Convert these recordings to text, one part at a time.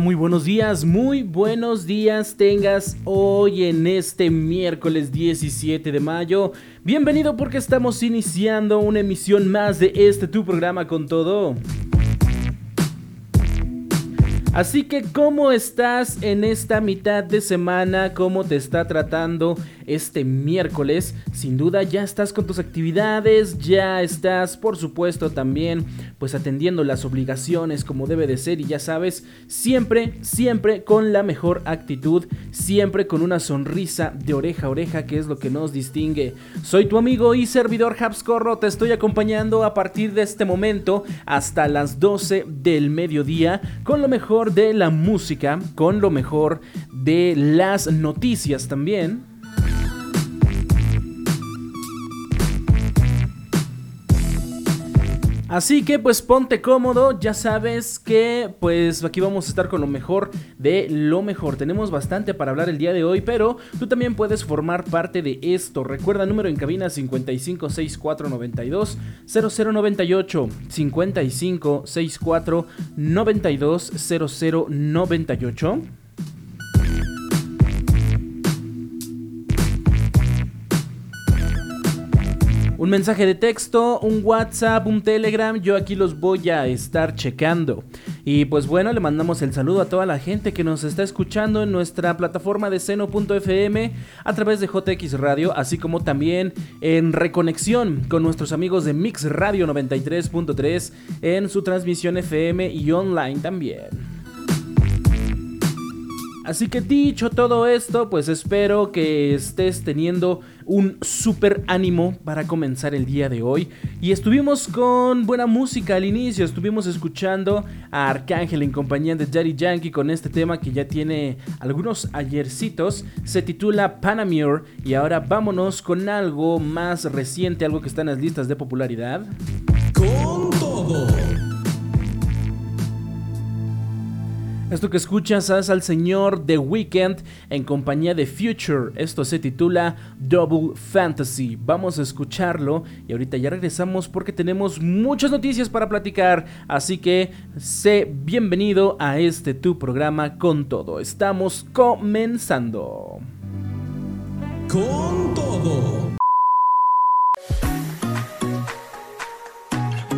Muy buenos días, muy buenos días tengas hoy en este miércoles 17 de mayo. Bienvenido porque estamos iniciando una emisión más de este tu programa con todo. Así que, ¿cómo estás en esta mitad de semana? ¿Cómo te está tratando este miércoles? Sin duda ya estás con tus actividades, ya estás, por supuesto, también pues atendiendo las obligaciones como debe de ser y ya sabes, siempre, siempre con la mejor actitud, siempre con una sonrisa de oreja a oreja, que es lo que nos distingue. Soy tu amigo y servidor Habscorro, te estoy acompañando a partir de este momento hasta las 12 del mediodía con lo mejor de la música, con lo mejor de las noticias también. Así que pues ponte cómodo, ya sabes que pues aquí vamos a estar con lo mejor de lo mejor. Tenemos bastante para hablar el día de hoy, pero tú también puedes formar parte de esto. Recuerda número en cabina 556492 0098 5564 92 0098. Un mensaje de texto, un WhatsApp, un Telegram, yo aquí los voy a estar checando. Y pues bueno, le mandamos el saludo a toda la gente que nos está escuchando en nuestra plataforma de seno.fm a través de JX Radio, así como también en reconexión con nuestros amigos de Mix Radio 93.3 en su transmisión FM y online también. Así que dicho todo esto, pues espero que estés teniendo un super ánimo para comenzar el día de hoy. Y estuvimos con buena música al inicio, estuvimos escuchando a Arcángel en compañía de Daddy Yankee con este tema que ya tiene algunos ayercitos. Se titula Panamure y ahora vámonos con algo más reciente, algo que está en las listas de popularidad. Con todo. Esto que escuchas es al señor The Weeknd en compañía de Future. Esto se titula Double Fantasy. Vamos a escucharlo y ahorita ya regresamos porque tenemos muchas noticias para platicar. Así que sé bienvenido a este tu programa con todo. Estamos comenzando. Con todo.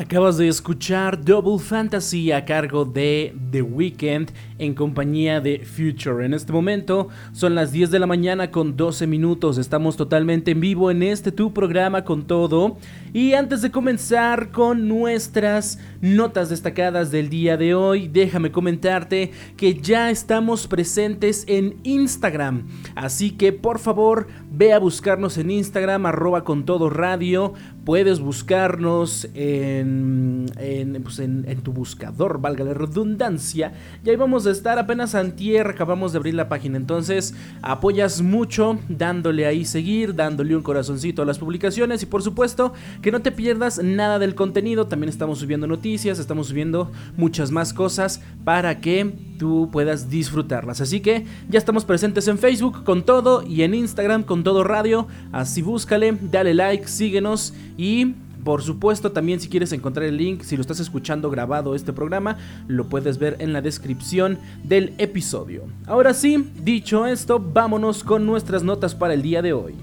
Acabas de escuchar Double Fantasy a cargo de The Weeknd en compañía de Future. En este momento son las 10 de la mañana con 12 minutos. Estamos totalmente en vivo en este tu programa con todo. Y antes de comenzar con nuestras notas destacadas del día de hoy, déjame comentarte que ya estamos presentes en Instagram. Así que por favor ve a buscarnos en Instagram arroba con todo radio. Puedes buscarnos en en, pues tu buscador, valga la redundancia. Y ahí vamos a estar apenas antier, acabamos de abrir la página. Entonces apoyas mucho dándole ahí seguir, dándole un corazoncito a las publicaciones y por supuesto que no te pierdas nada del contenido. También estamos subiendo noticias, estamos subiendo muchas más cosas para que tú puedas disfrutarlas. Así que ya estamos presentes en Facebook con todo y en Instagram con todo radio. Así búscale, dale like, síguenos y por supuesto, también si quieres encontrar el link, si lo estás escuchando grabado este programa, lo puedes ver en la descripción del episodio. Ahora sí, dicho esto, vámonos con nuestras notas para el día de hoy.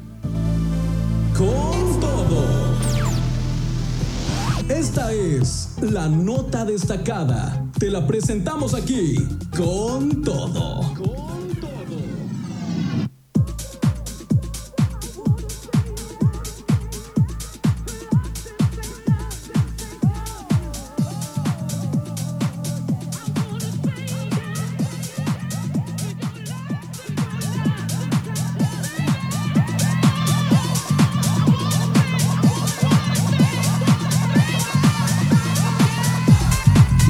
Con todo. Esta es la nota destacada. Te la presentamos aquí con todo.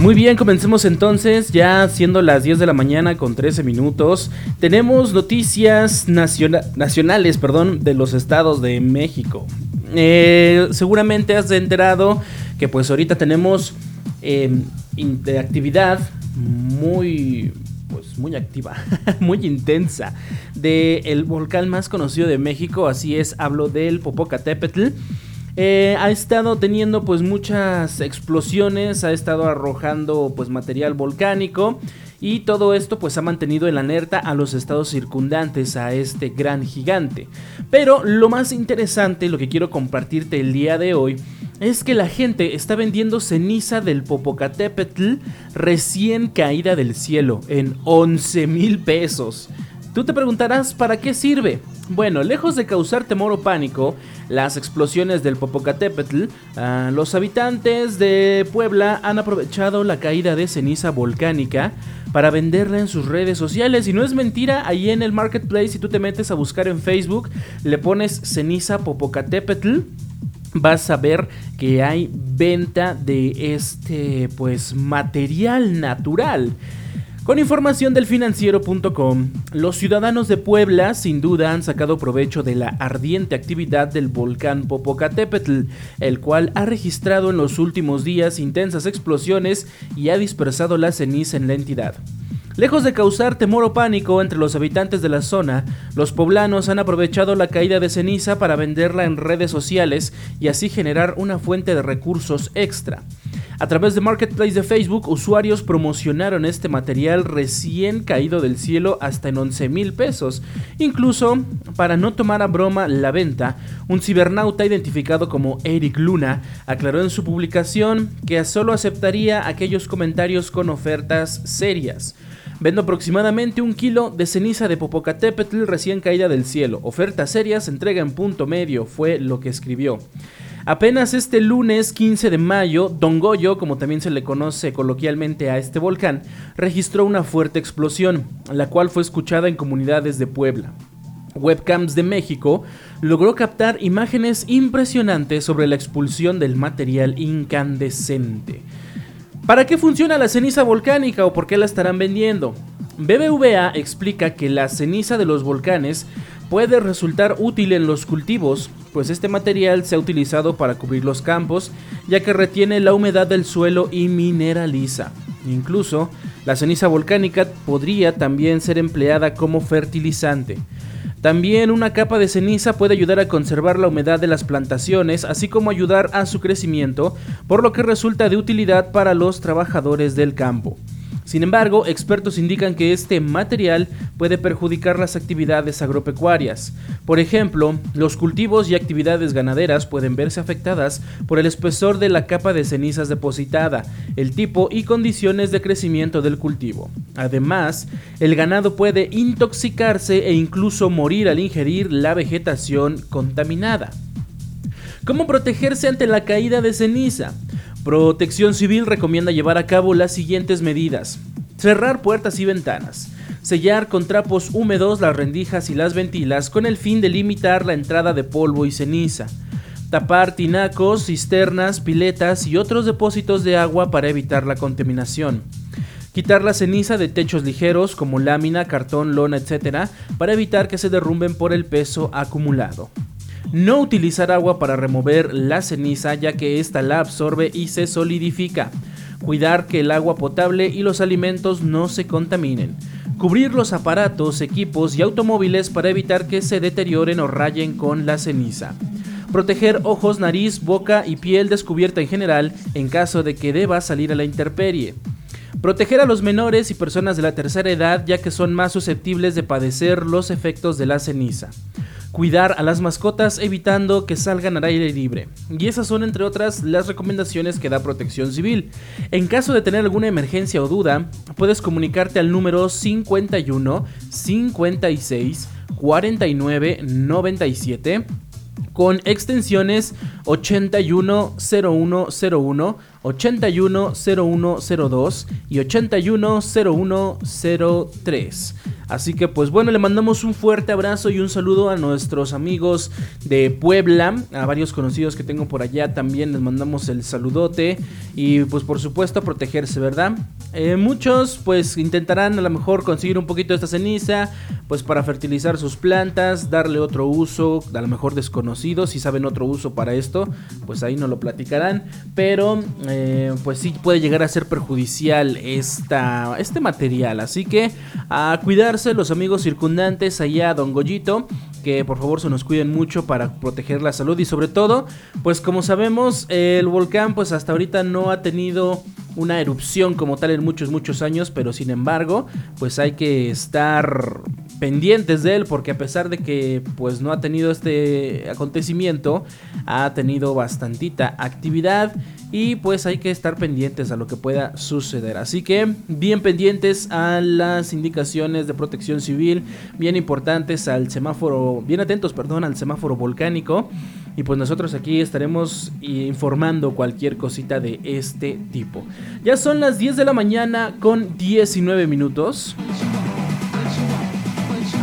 Muy bien, comencemos entonces, ya siendo las 10 de la mañana con 13 minutos. Tenemos noticias nacionales perdón, de los estados de México. Eh, seguramente has enterado que pues ahorita tenemos eh, actividad muy pues muy activa, muy intensa del volcán más conocido de México, así es, hablo del Popocatépetl. Eh, ha estado teniendo pues muchas explosiones, ha estado arrojando pues material volcánico y todo esto pues ha mantenido en alerta a los estados circundantes a este gran gigante. Pero lo más interesante, lo que quiero compartirte el día de hoy, es que la gente está vendiendo ceniza del Popocatépetl recién caída del cielo en 11 mil pesos. Tú te preguntarás para qué sirve. Bueno, lejos de causar temor o pánico, las explosiones del Popocatépetl, ah, los habitantes de Puebla han aprovechado la caída de ceniza volcánica para venderla en sus redes sociales. Y no es mentira, ahí en el marketplace, si tú te metes a buscar en Facebook, le pones ceniza Popocatépetl vas a ver que hay venta de este pues material natural. Con información del financiero.com, los ciudadanos de Puebla sin duda han sacado provecho de la ardiente actividad del volcán Popocatépetl, el cual ha registrado en los últimos días intensas explosiones y ha dispersado la ceniza en la entidad. Lejos de causar temor o pánico entre los habitantes de la zona, los poblanos han aprovechado la caída de ceniza para venderla en redes sociales y así generar una fuente de recursos extra. A través de Marketplace de Facebook, usuarios promocionaron este material recién caído del cielo hasta en 11 mil pesos. Incluso, para no tomar a broma la venta, un cibernauta identificado como Eric Luna aclaró en su publicación que solo aceptaría aquellos comentarios con ofertas serias. Vendo aproximadamente un kilo de ceniza de Popocatépetl recién caída del cielo. Ofertas serias, entrega en punto medio, fue lo que escribió. Apenas este lunes 15 de mayo, Don Goyo, como también se le conoce coloquialmente a este volcán, registró una fuerte explosión, la cual fue escuchada en comunidades de Puebla. Webcams de México logró captar imágenes impresionantes sobre la expulsión del material incandescente. ¿Para qué funciona la ceniza volcánica o por qué la estarán vendiendo? BBVA explica que la ceniza de los volcanes puede resultar útil en los cultivos, pues este material se ha utilizado para cubrir los campos, ya que retiene la humedad del suelo y mineraliza. Incluso, la ceniza volcánica podría también ser empleada como fertilizante. También una capa de ceniza puede ayudar a conservar la humedad de las plantaciones, así como ayudar a su crecimiento, por lo que resulta de utilidad para los trabajadores del campo. Sin embargo, expertos indican que este material puede perjudicar las actividades agropecuarias. Por ejemplo, los cultivos y actividades ganaderas pueden verse afectadas por el espesor de la capa de cenizas depositada, el tipo y condiciones de crecimiento del cultivo. Además, el ganado puede intoxicarse e incluso morir al ingerir la vegetación contaminada. ¿Cómo protegerse ante la caída de ceniza? Protección Civil recomienda llevar a cabo las siguientes medidas. Cerrar puertas y ventanas. Sellar con trapos húmedos las rendijas y las ventilas con el fin de limitar la entrada de polvo y ceniza. tapar tinacos, cisternas, piletas y otros depósitos de agua para evitar la contaminación. Quitar la ceniza de techos ligeros como lámina, cartón, lona, etc. para evitar que se derrumben por el peso acumulado. No utilizar agua para remover la ceniza ya que ésta la absorbe y se solidifica. Cuidar que el agua potable y los alimentos no se contaminen. Cubrir los aparatos, equipos y automóviles para evitar que se deterioren o rayen con la ceniza. Proteger ojos, nariz, boca y piel descubierta en general en caso de que deba salir a la intemperie. Proteger a los menores y personas de la tercera edad ya que son más susceptibles de padecer los efectos de la ceniza cuidar a las mascotas evitando que salgan al aire libre. Y esas son entre otras las recomendaciones que da Protección Civil. En caso de tener alguna emergencia o duda, puedes comunicarte al número 51 56 49 97 con extensiones 810101, 810102 y 810103. Así que pues bueno, le mandamos un fuerte abrazo y un saludo a nuestros amigos de Puebla, a varios conocidos que tengo por allá también les mandamos el saludote y pues por supuesto protegerse, ¿verdad? Eh, muchos pues intentarán a lo mejor conseguir un poquito de esta ceniza pues para fertilizar sus plantas, darle otro uso, a lo mejor desconocido, si saben otro uso para esto, pues ahí no lo platicarán, pero eh, pues sí puede llegar a ser perjudicial esta, este material, así que a cuidar los amigos circundantes allá Don Goyito, que por favor se nos cuiden mucho para proteger la salud y sobre todo, pues como sabemos, el volcán pues hasta ahorita no ha tenido una erupción como tal en muchos muchos años, pero sin embargo, pues hay que estar pendientes de él porque a pesar de que pues no ha tenido este acontecimiento, ha tenido bastantita actividad y pues hay que estar pendientes a lo que pueda suceder. Así que bien pendientes a las indicaciones de protección civil, bien importantes al semáforo, bien atentos, perdón, al semáforo volcánico. Y pues nosotros aquí estaremos informando cualquier cosita de este tipo. Ya son las 10 de la mañana con 19 minutos.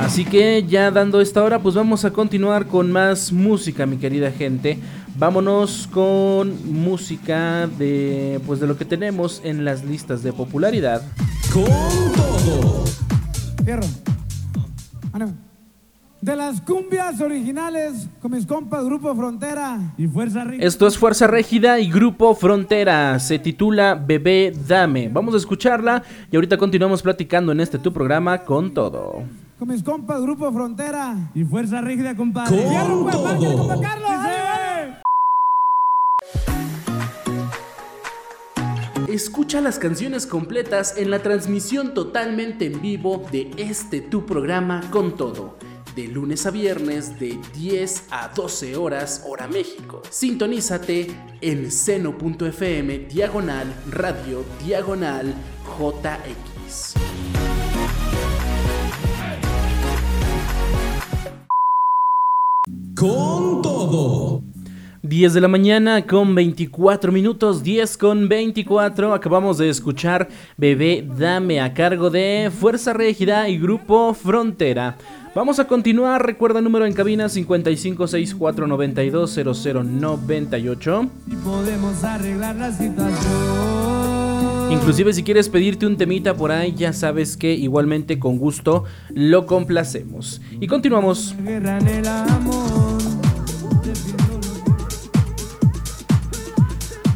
Así que ya dando esta hora, pues vamos a continuar con más música, mi querida gente. Vámonos con música de pues de lo que tenemos en las listas de popularidad. Con todo. Fierro. De las cumbias originales con mis compas Grupo Frontera y Fuerza Rígida. Esto es Fuerza Régida y Grupo Frontera. Se titula Bebé Dame. Vamos a escucharla y ahorita continuamos platicando en este tu programa con todo. Con mis compas Grupo Frontera y Fuerza Rígida, compadre. Con todo. Escucha las canciones completas en la transmisión totalmente en vivo de este tu programa con todo. De lunes a viernes de 10 a 12 horas hora México. Sintonízate en seno.fm diagonal radio diagonal JX. Con todo. 10 de la mañana con 24 minutos, 10 con 24. Acabamos de escuchar Bebé Dame a cargo de Fuerza Régida y Grupo Frontera. Vamos a continuar, recuerda el número en cabina 5564920098. Y podemos arreglar la situación. Inclusive si quieres pedirte un temita por ahí, ya sabes que igualmente con gusto lo complacemos. Y continuamos.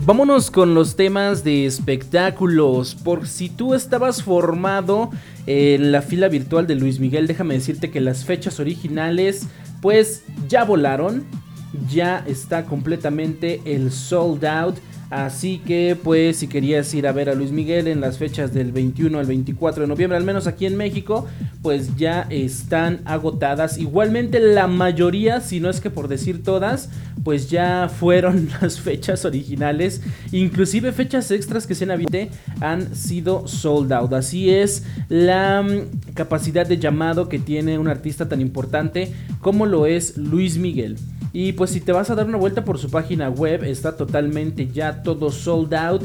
Vámonos con los temas de espectáculos. Por si tú estabas formado en la fila virtual de Luis Miguel, déjame decirte que las fechas originales pues ya volaron. Ya está completamente el sold out. Así que pues si querías ir a ver a Luis Miguel en las fechas del 21 al 24 de noviembre, al menos aquí en México, pues ya están agotadas. Igualmente la mayoría, si no es que por decir todas, pues ya fueron las fechas originales. Inclusive fechas extras que se han habido han sido sold out. Así es la mm, capacidad de llamado que tiene un artista tan importante como lo es Luis Miguel. Y pues si te vas a dar una vuelta por su página web, está totalmente ya todo sold out.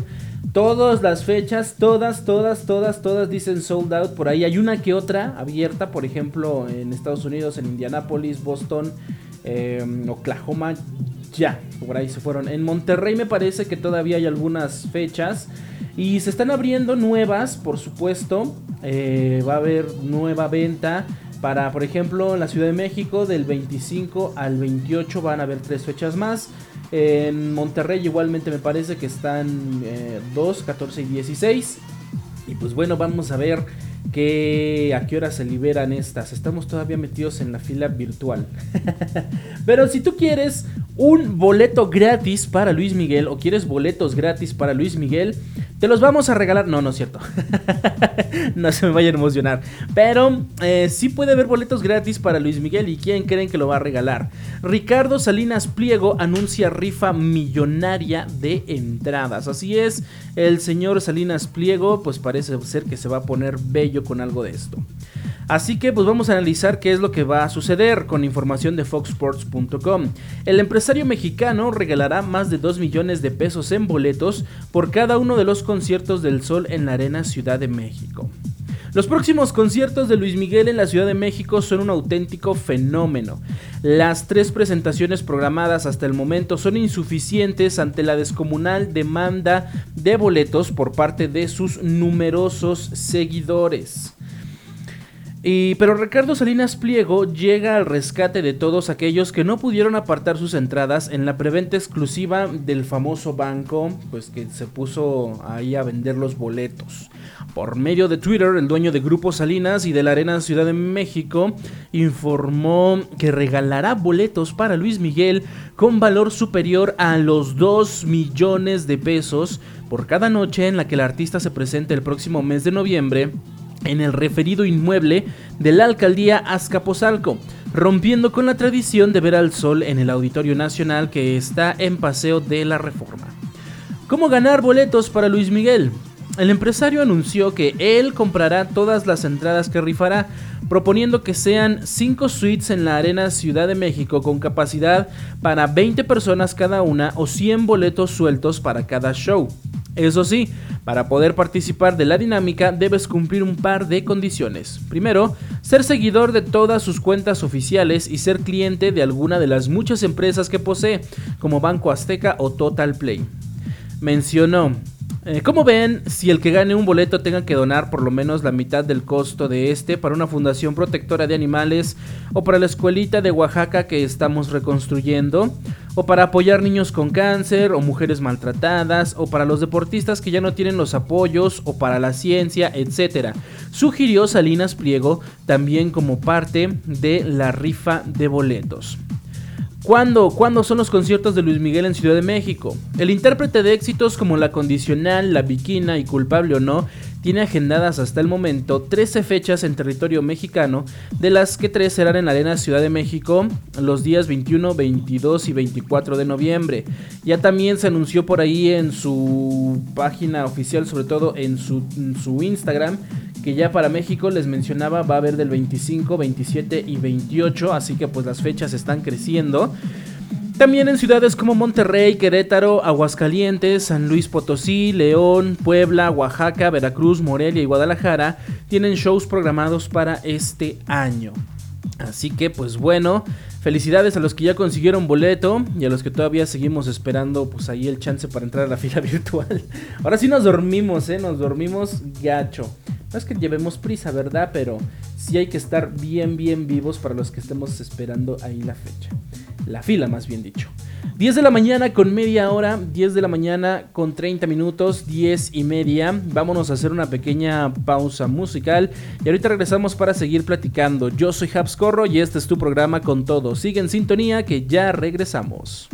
Todas las fechas, todas, todas, todas, todas dicen sold out. Por ahí hay una que otra abierta, por ejemplo, en Estados Unidos, en Indianapolis, Boston, em, Oklahoma. ya, por ahí se fueron. En Monterrey me parece que todavía hay algunas fechas. Y se están abriendo nuevas, por supuesto. Eh, va a haber nueva venta. Para, por ejemplo, en la Ciudad de México, del 25 al 28 van a haber tres fechas más. En Monterrey igualmente me parece que están 2, eh, 14 y 16. Y pues bueno, vamos a ver que a qué hora se liberan estas. Estamos todavía metidos en la fila virtual. Pero si tú quieres un boleto gratis para Luis Miguel o quieres boletos gratis para Luis Miguel, te los vamos a regalar. No, no es cierto. no se me vaya a emocionar. Pero eh, sí puede haber boletos gratis para Luis Miguel. ¿Y quién creen que lo va a regalar? Ricardo Salinas Pliego anuncia rifa millonaria de entradas. Así es, el señor Salinas Pliego, pues parece ser que se va a poner bello con algo de esto. Así que pues vamos a analizar qué es lo que va a suceder con información de foxsports.com. El empresario mexicano regalará más de 2 millones de pesos en boletos por cada uno de los conciertos del Sol en la Arena Ciudad de México. Los próximos conciertos de Luis Miguel en la Ciudad de México son un auténtico fenómeno. Las tres presentaciones programadas hasta el momento son insuficientes ante la descomunal demanda de boletos por parte de sus numerosos seguidores pero Ricardo Salinas Pliego llega al rescate de todos aquellos que no pudieron apartar sus entradas en la preventa exclusiva del famoso banco, pues que se puso ahí a vender los boletos. Por medio de Twitter, el dueño de Grupo Salinas y de la Arena Ciudad de México informó que regalará boletos para Luis Miguel con valor superior a los 2 millones de pesos por cada noche en la que el artista se presente el próximo mes de noviembre en el referido inmueble de la alcaldía Azcapotzalco, rompiendo con la tradición de ver al sol en el Auditorio Nacional que está en Paseo de la Reforma. ¿Cómo ganar boletos para Luis Miguel? El empresario anunció que él comprará todas las entradas que rifará, proponiendo que sean 5 suites en la Arena Ciudad de México con capacidad para 20 personas cada una o 100 boletos sueltos para cada show. Eso sí, para poder participar de la dinámica debes cumplir un par de condiciones. Primero, ser seguidor de todas sus cuentas oficiales y ser cliente de alguna de las muchas empresas que posee, como Banco Azteca o Total Play. Mencionó, eh, como ven, si el que gane un boleto tenga que donar por lo menos la mitad del costo de este para una fundación protectora de animales o para la escuelita de Oaxaca que estamos reconstruyendo, o para apoyar niños con cáncer o mujeres maltratadas, o para los deportistas que ya no tienen los apoyos, o para la ciencia, etc. Sugirió Salinas Pliego también como parte de la rifa de boletos. ¿Cuándo? ¿Cuándo son los conciertos de Luis Miguel en Ciudad de México? El intérprete de éxitos como La Condicional, La Viquina y Culpable o No tiene agendadas hasta el momento 13 fechas en territorio mexicano, de las que 3 serán en la Arena Ciudad de México los días 21, 22 y 24 de noviembre. Ya también se anunció por ahí en su página oficial, sobre todo en su, en su Instagram, que ya para México les mencionaba va a haber del 25, 27 y 28, así que pues las fechas están creciendo. También en ciudades como Monterrey, Querétaro, Aguascalientes, San Luis Potosí, León, Puebla, Oaxaca, Veracruz, Morelia y Guadalajara tienen shows programados para este año. Así que pues bueno, felicidades a los que ya consiguieron boleto y a los que todavía seguimos esperando pues ahí el chance para entrar a la fila virtual. Ahora sí nos dormimos, eh, nos dormimos gacho. No es que llevemos prisa, ¿verdad? Pero sí hay que estar bien, bien vivos para los que estemos esperando ahí la fecha. La fila, más bien dicho. 10 de la mañana con media hora, 10 de la mañana con 30 minutos, 10 y media. Vámonos a hacer una pequeña pausa musical y ahorita regresamos para seguir platicando. Yo soy Habs Corro y este es tu programa con todo. Sigue en sintonía que ya regresamos.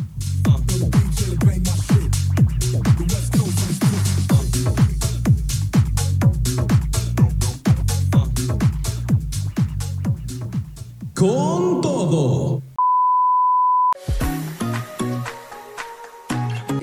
con todo.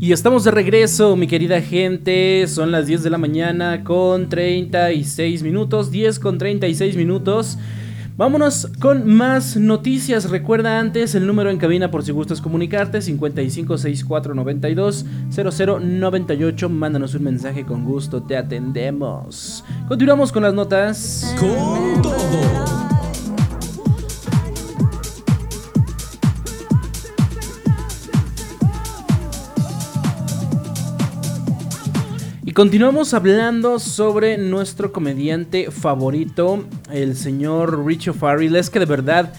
Y estamos de regreso, mi querida gente. Son las 10 de la mañana con 36 minutos. 10 con 36 minutos. Vámonos con más noticias. Recuerda antes el número en cabina por si gustas comunicarte: 5564920098. Mándanos un mensaje con gusto, te atendemos. Continuamos con las notas. Con todo. Continuamos hablando sobre nuestro comediante favorito, el señor Richo Farrell. Es que de verdad,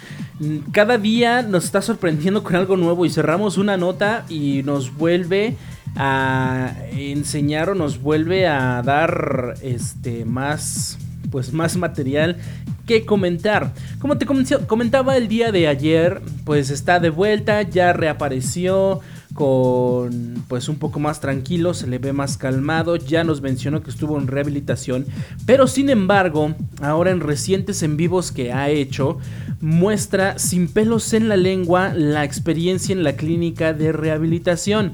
cada día nos está sorprendiendo con algo nuevo y cerramos una nota y nos vuelve a enseñar o nos vuelve a dar este más pues más material que comentar. Como te comentaba el día de ayer, pues está de vuelta, ya reapareció con pues un poco más tranquilo, se le ve más calmado, ya nos mencionó que estuvo en rehabilitación, pero sin embargo, ahora en recientes en vivos que ha hecho, muestra sin pelos en la lengua la experiencia en la clínica de rehabilitación.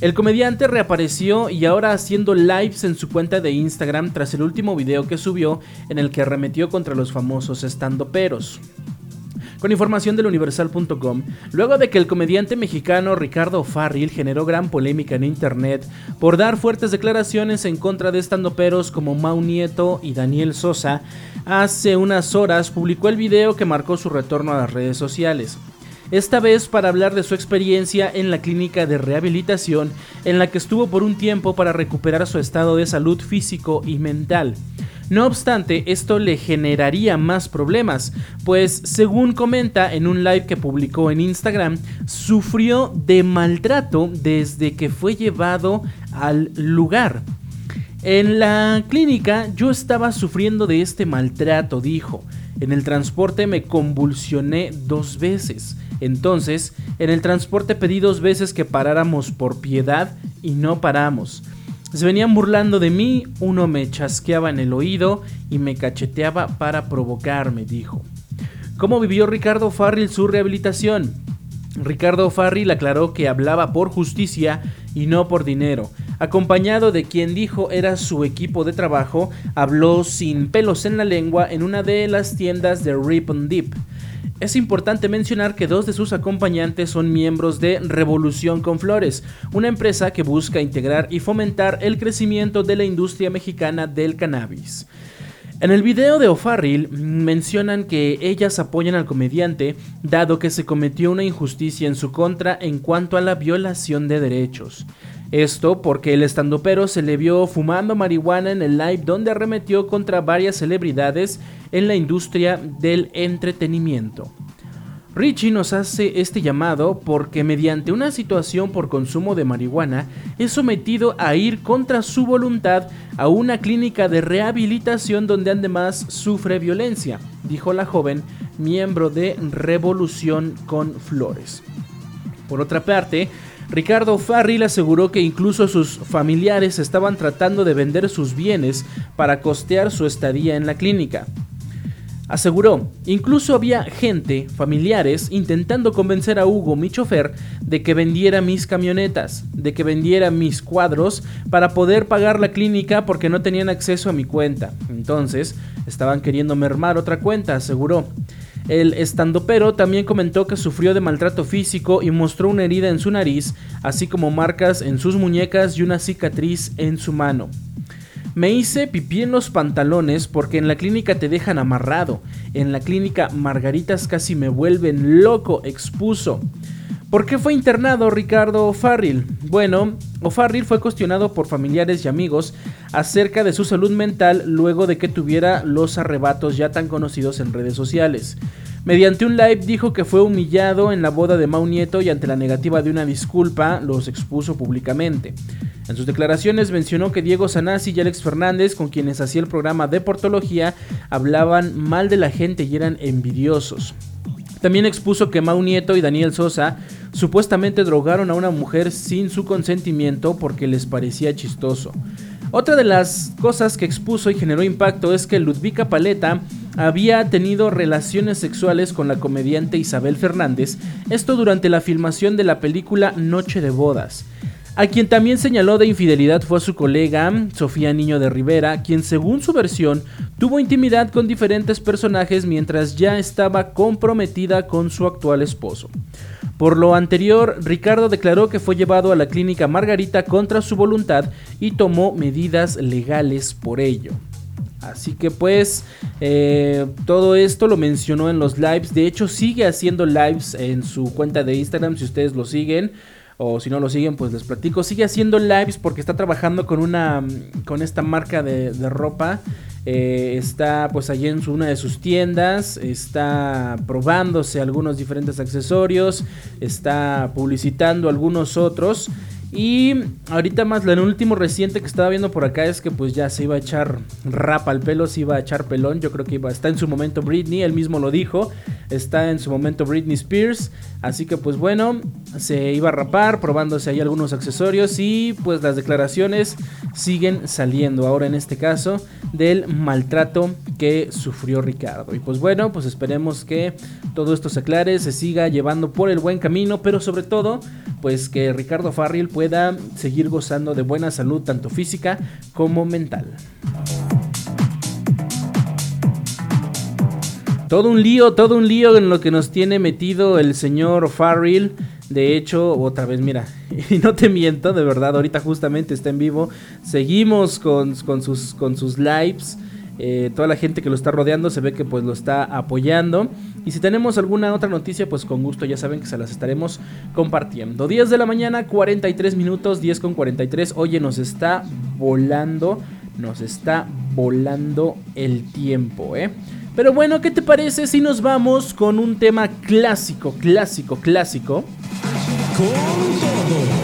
El comediante reapareció y ahora haciendo lives en su cuenta de Instagram tras el último video que subió en el que arremetió contra los famosos estandoperos. Con información del universal.com, luego de que el comediante mexicano Ricardo Farril generó gran polémica en internet por dar fuertes declaraciones en contra de estandoperos como Mau Nieto y Daniel Sosa, hace unas horas publicó el video que marcó su retorno a las redes sociales esta vez para hablar de su experiencia en la clínica de rehabilitación en la que estuvo por un tiempo para recuperar su estado de salud físico y mental. No obstante, esto le generaría más problemas, pues según comenta en un live que publicó en Instagram, sufrió de maltrato desde que fue llevado al lugar. En la clínica yo estaba sufriendo de este maltrato, dijo. En el transporte me convulsioné dos veces. Entonces, en el transporte pedí dos veces que paráramos por piedad y no paramos. Se venían burlando de mí, uno me chasqueaba en el oído y me cacheteaba para provocarme, dijo. ¿Cómo vivió Ricardo Farril su rehabilitación? Ricardo Farril aclaró que hablaba por justicia y no por dinero. Acompañado de quien dijo era su equipo de trabajo, habló sin pelos en la lengua en una de las tiendas de Rip and Deep. Es importante mencionar que dos de sus acompañantes son miembros de Revolución con Flores, una empresa que busca integrar y fomentar el crecimiento de la industria mexicana del cannabis. En el video de O'Farrill mencionan que ellas apoyan al comediante dado que se cometió una injusticia en su contra en cuanto a la violación de derechos. Esto porque el estandopero se le vio fumando marihuana en el live donde arremetió contra varias celebridades en la industria del entretenimiento. Richie nos hace este llamado porque mediante una situación por consumo de marihuana es sometido a ir contra su voluntad a una clínica de rehabilitación donde además sufre violencia, dijo la joven, miembro de Revolución con Flores. Por otra parte, Ricardo Farril aseguró que incluso sus familiares estaban tratando de vender sus bienes para costear su estadía en la clínica. Aseguró, incluso había gente, familiares, intentando convencer a Hugo, mi chofer, de que vendiera mis camionetas, de que vendiera mis cuadros para poder pagar la clínica porque no tenían acceso a mi cuenta. Entonces, estaban queriendo mermar otra cuenta, aseguró. El estandopero también comentó que sufrió de maltrato físico y mostró una herida en su nariz, así como marcas en sus muñecas y una cicatriz en su mano. Me hice pipí en los pantalones porque en la clínica te dejan amarrado. En la clínica Margaritas casi me vuelven loco, expuso. ¿Por qué fue internado Ricardo O'Farrill? Bueno, O'Farrill fue cuestionado por familiares y amigos acerca de su salud mental luego de que tuviera los arrebatos ya tan conocidos en redes sociales. Mediante un live dijo que fue humillado en la boda de Mau Nieto y ante la negativa de una disculpa los expuso públicamente. En sus declaraciones mencionó que Diego Sanasi y Alex Fernández, con quienes hacía el programa de portología, hablaban mal de la gente y eran envidiosos. También expuso que Mau Nieto y Daniel Sosa supuestamente drogaron a una mujer sin su consentimiento porque les parecía chistoso. Otra de las cosas que expuso y generó impacto es que Ludvika Paleta había tenido relaciones sexuales con la comediante Isabel Fernández, esto durante la filmación de la película Noche de Bodas. A quien también señaló de infidelidad fue su colega Sofía Niño de Rivera, quien según su versión tuvo intimidad con diferentes personajes mientras ya estaba comprometida con su actual esposo. Por lo anterior, Ricardo declaró que fue llevado a la clínica Margarita contra su voluntad y tomó medidas legales por ello. Así que pues eh, todo esto lo mencionó en los lives. De hecho sigue haciendo lives en su cuenta de Instagram si ustedes lo siguen. O si no lo siguen pues les platico. Sigue haciendo lives porque está trabajando con una con esta marca de, ropa. Eh, está pues allí en una de sus tiendas. Está probándose algunos diferentes accesorios. Está publicitando algunos otros. Y ahorita más, lo último reciente que estaba viendo por acá es que pues ya se iba a echar rapa al pelo, se iba a echar pelón. Yo creo que iba, está en su momento Britney, él mismo lo dijo. Está en su momento Britney Spears. Así que pues bueno, se iba a rapar, probándose ahí algunos accesorios. Y pues las declaraciones siguen saliendo ahora en este caso del maltrato que sufrió Ricardo. Y pues bueno, pues esperemos que todo esto se aclare, se siga llevando por el buen camino, pero sobre todo pues que Ricardo Farril pueda seguir gozando de buena salud tanto física como mental. Todo un lío, todo un lío en lo que nos tiene metido el señor Farrell. De hecho, otra vez, mira, y no te miento, de verdad, ahorita justamente está en vivo. Seguimos con, sus, con sus lives. Eh, toda la gente que lo está rodeando se ve que pues lo está apoyando. Y si tenemos alguna otra noticia, pues con gusto ya saben que se las estaremos compartiendo. 10 de la mañana, 43 minutos, 10 con 43. Oye, nos está volando, nos está volando el tiempo, ¿eh? Pero bueno, ¿qué te parece si nos vamos con un tema clásico, clásico, clásico? Con.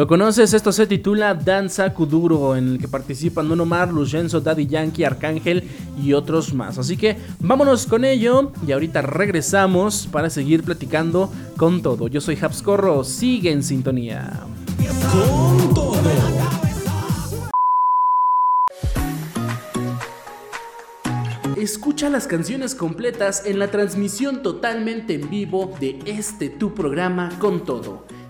¿Lo conoces? Esto se titula Danza Kuduro, en el que participan Don Omar, Lucenzo, Daddy Yankee, Arcángel y otros más. Así que vámonos con ello y ahorita regresamos para seguir platicando con todo. Yo soy Habscorro, sigue en sintonía. Escucha las canciones completas en la transmisión totalmente en vivo de este tu programa con todo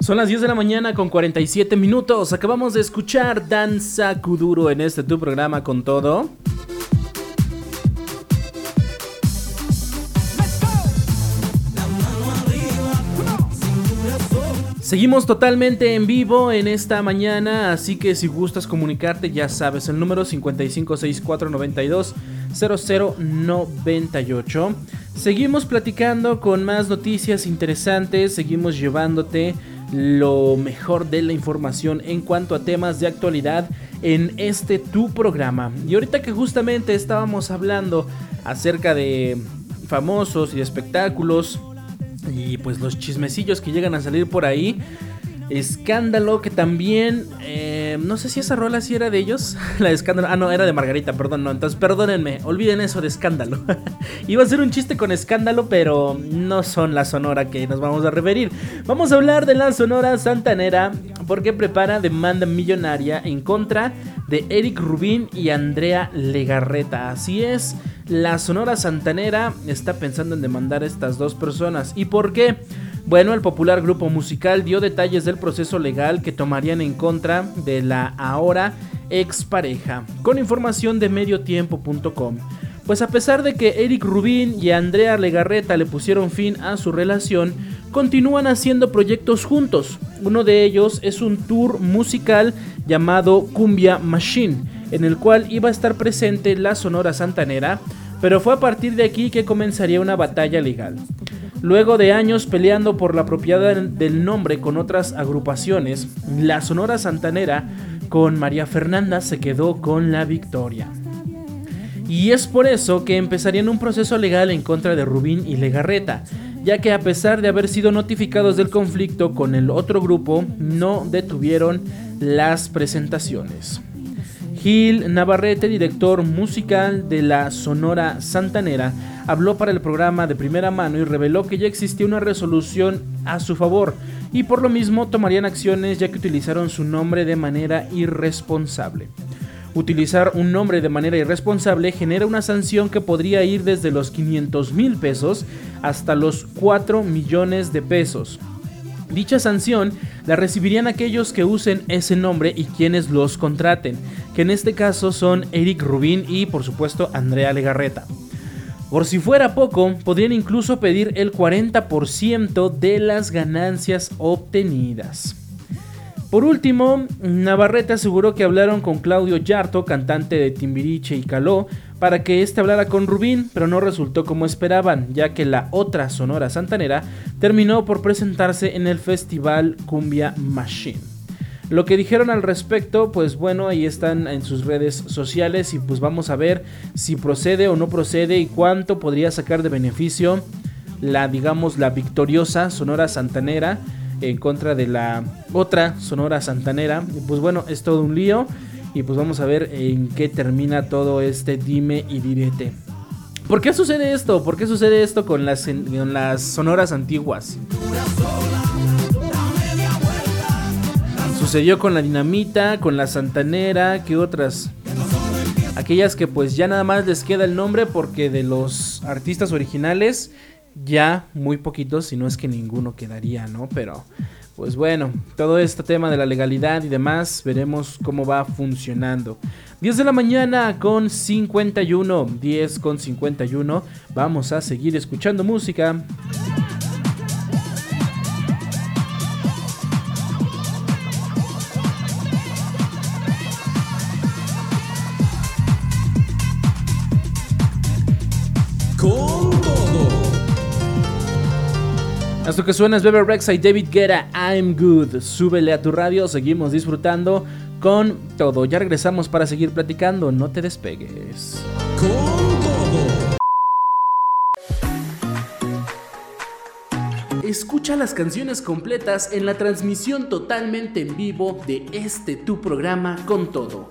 Son las 10 de la mañana con 47 minutos. Acabamos de escuchar Danza Kuduro en este tu programa con todo. Seguimos totalmente en vivo en esta mañana, así que si gustas comunicarte ya sabes el número 5564920098. Seguimos platicando con más noticias interesantes, seguimos llevándote lo mejor de la información en cuanto a temas de actualidad en este tu programa. Y ahorita que justamente estábamos hablando acerca de famosos y espectáculos, y pues los chismecillos que llegan a salir por ahí. Escándalo que también, eh, no sé si esa rola sí era de ellos, la de escándalo, ah no, era de Margarita, perdón, no, entonces perdónenme, olviden eso de escándalo. Iba a ser un chiste con escándalo, pero no son la sonora que nos vamos a referir. Vamos a hablar de la sonora santanera porque prepara demanda millonaria en contra de Eric Rubín y Andrea Legarreta, así es. La Sonora Santanera está pensando en demandar a estas dos personas. ¿Y por qué? Bueno, el popular grupo musical dio detalles del proceso legal que tomarían en contra de la ahora expareja, con información de mediotiempo.com. Pues a pesar de que Eric Rubín y Andrea Legarreta le pusieron fin a su relación, continúan haciendo proyectos juntos. Uno de ellos es un tour musical llamado Cumbia Machine, en el cual iba a estar presente la Sonora Santanera, pero fue a partir de aquí que comenzaría una batalla legal. Luego de años peleando por la propiedad del nombre con otras agrupaciones, la Sonora Santanera con María Fernanda se quedó con la victoria. Y es por eso que empezarían un proceso legal en contra de Rubín y Legarreta, ya que a pesar de haber sido notificados del conflicto con el otro grupo, no detuvieron las presentaciones. Gil Navarrete, director musical de la Sonora Santanera, habló para el programa de primera mano y reveló que ya existía una resolución a su favor y por lo mismo tomarían acciones ya que utilizaron su nombre de manera irresponsable. Utilizar un nombre de manera irresponsable genera una sanción que podría ir desde los 500 mil pesos hasta los 4 millones de pesos. Dicha sanción la recibirían aquellos que usen ese nombre y quienes los contraten, que en este caso son Eric Rubin y por supuesto Andrea Legarreta. Por si fuera poco, podrían incluso pedir el 40% de las ganancias obtenidas. Por último, Navarrete aseguró que hablaron con Claudio Yarto, cantante de Timbiriche y Caló, para que éste hablara con Rubín, pero no resultó como esperaban, ya que la otra Sonora Santanera terminó por presentarse en el festival Cumbia Machine. Lo que dijeron al respecto, pues bueno, ahí están en sus redes sociales y pues vamos a ver si procede o no procede y cuánto podría sacar de beneficio la, digamos, la victoriosa Sonora Santanera en contra de la otra Sonora Santanera. pues bueno, es todo un lío. Y pues vamos a ver en qué termina todo este dime y direte. ¿Por qué sucede esto? ¿Por qué sucede esto con las, con las sonoras antiguas? Sucedió con la dinamita, con la santanera, ¿qué otras? Aquellas que pues ya nada más les queda el nombre porque de los artistas originales ya muy poquitos, si no es que ninguno quedaría, ¿no? Pero, pues bueno, todo este tema de la legalidad y demás, veremos cómo va funcionando. 10 de la mañana con 51, 10 con 51, vamos a seguir escuchando música. Que suena es Bebe Rexa y David Guetta, I'm Good. Súbele a tu radio, seguimos disfrutando con todo. Ya regresamos para seguir platicando, no te despegues. Escucha las canciones completas en la transmisión totalmente en vivo de este tu programa con todo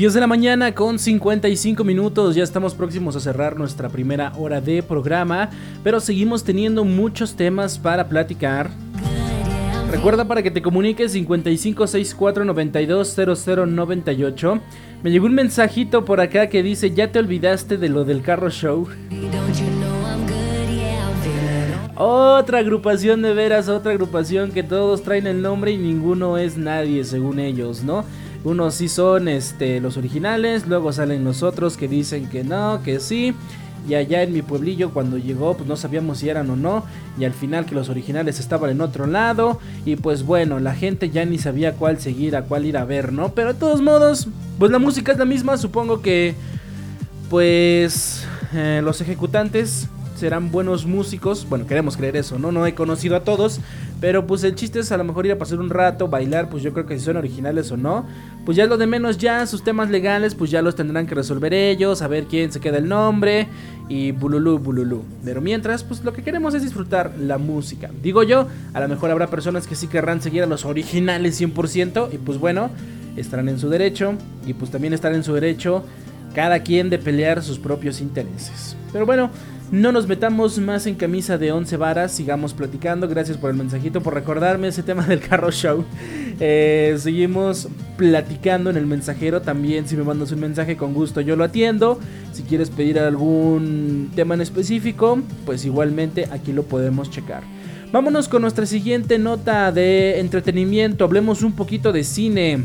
10 de la mañana con 55 minutos, ya estamos próximos a cerrar nuestra primera hora de programa, pero seguimos teniendo muchos temas para platicar. Recuerda para que te comuniques 5564920098. Me llegó un mensajito por acá que dice, "Ya te olvidaste de lo del carro show." Otra agrupación de veras, otra agrupación que todos traen el nombre y ninguno es nadie según ellos, ¿no? Unos sí son este, los originales, luego salen los otros que dicen que no, que sí. Y allá en mi pueblillo cuando llegó pues no sabíamos si eran o no. Y al final que los originales estaban en otro lado. Y pues bueno, la gente ya ni sabía cuál seguir, a cuál ir a ver, ¿no? Pero de todos modos, pues la música es la misma. Supongo que pues eh, los ejecutantes serán buenos músicos. Bueno, queremos creer eso, ¿no? No he conocido a todos. Pero pues el chiste es a lo mejor ir a pasar un rato, bailar, pues yo creo que si son originales o no. Pues ya lo de menos, ya sus temas legales, pues ya los tendrán que resolver ellos, a ver quién se queda el nombre y bululú, bululú. Pero mientras, pues lo que queremos es disfrutar la música. Digo yo, a lo mejor habrá personas que sí querrán seguir a los originales 100% y pues bueno, estarán en su derecho y pues también estarán en su derecho cada quien de pelear sus propios intereses. Pero bueno, no nos metamos más en camisa de 11 varas, sigamos platicando. Gracias por el mensajito, por recordarme ese tema del carro show. Eh, seguimos platicando en el mensajero. También, si me mandas un mensaje, con gusto yo lo atiendo. Si quieres pedir algún tema en específico, pues igualmente aquí lo podemos checar. Vámonos con nuestra siguiente nota de entretenimiento. Hablemos un poquito de cine.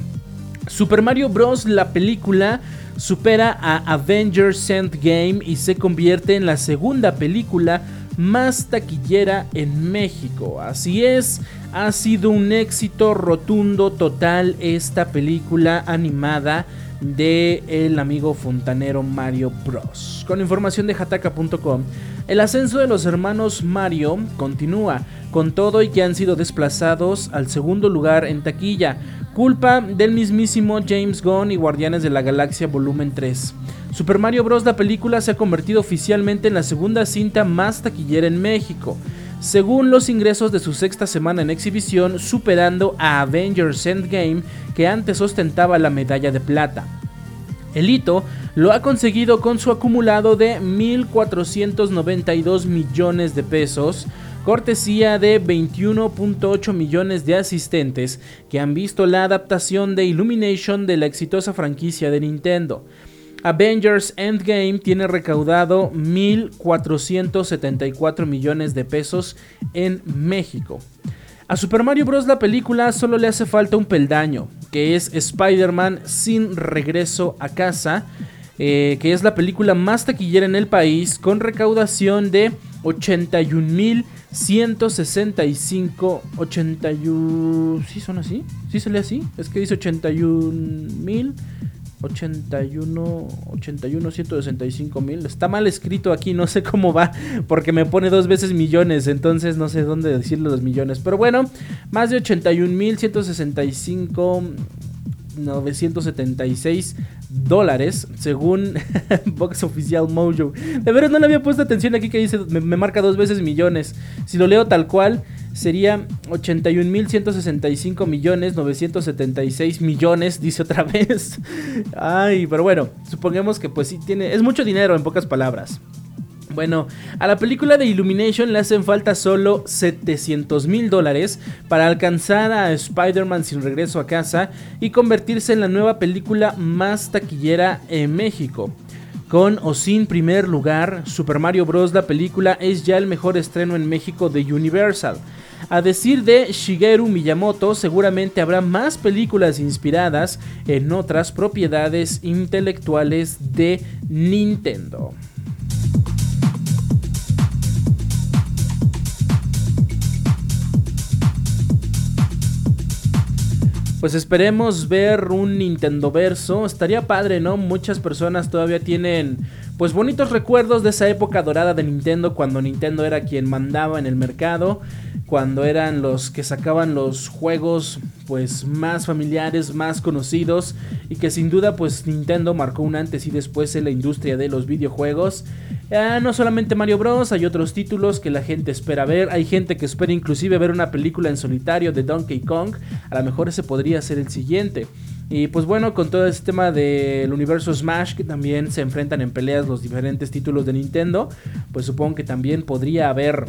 Super Mario Bros. la película supera a Avengers Endgame y se convierte en la segunda película más taquillera en México. Así es, ha sido un éxito rotundo total esta película animada de el amigo fontanero Mario Bros. Con información de hataka.com, el ascenso de los hermanos Mario continúa, con todo y que han sido desplazados al segundo lugar en taquilla, culpa del mismísimo James Gunn y Guardianes de la Galaxia Volumen 3. Super Mario Bros. la película se ha convertido oficialmente en la segunda cinta más taquillera en México, según los ingresos de su sexta semana en exhibición, superando a Avengers Endgame, que antes ostentaba la medalla de plata. El hito lo ha conseguido con su acumulado de 1.492 millones de pesos, cortesía de 21.8 millones de asistentes que han visto la adaptación de Illumination de la exitosa franquicia de Nintendo. Avengers Endgame tiene recaudado 1.474 millones de pesos en México. A Super Mario Bros. la película solo le hace falta un peldaño, que es Spider-Man sin regreso a casa, eh, que es la película más taquillera en el país, con recaudación de 81.165... 81... ¿Sí son así? ¿Sí se así? Es que dice 81.000... 81, 81, 165 mil. Está mal escrito aquí, no sé cómo va, porque me pone dos veces millones, entonces no sé dónde decirle los millones. Pero bueno, más de 81 mil 165 976 dólares, según Box Oficial Mojo. De veras no le había puesto atención aquí que dice, me, me marca dos veces millones. Si lo leo tal cual, sería 81.165 millones 976 millones, dice otra vez. Ay, pero bueno, supongamos que pues sí tiene, es mucho dinero en pocas palabras. Bueno, a la película de Illumination le hacen falta solo 700 mil dólares para alcanzar a Spider-Man sin regreso a casa y convertirse en la nueva película más taquillera en México. Con o sin primer lugar, Super Mario Bros. la película es ya el mejor estreno en México de Universal. A decir de Shigeru Miyamoto, seguramente habrá más películas inspiradas en otras propiedades intelectuales de Nintendo. Pues esperemos ver un Nintendo verso. Estaría padre, ¿no? Muchas personas todavía tienen pues bonitos recuerdos de esa época dorada de Nintendo cuando Nintendo era quien mandaba en el mercado, cuando eran los que sacaban los juegos pues más familiares, más conocidos y que sin duda pues Nintendo marcó un antes y después en la industria de los videojuegos. Ah, no solamente Mario Bros, hay otros títulos que la gente espera ver, hay gente que espera inclusive ver una película en solitario de Donkey Kong, a lo mejor ese podría ser el siguiente. Y pues bueno, con todo este tema del universo Smash que también se enfrentan en peleas los diferentes títulos de Nintendo, pues supongo que también podría haber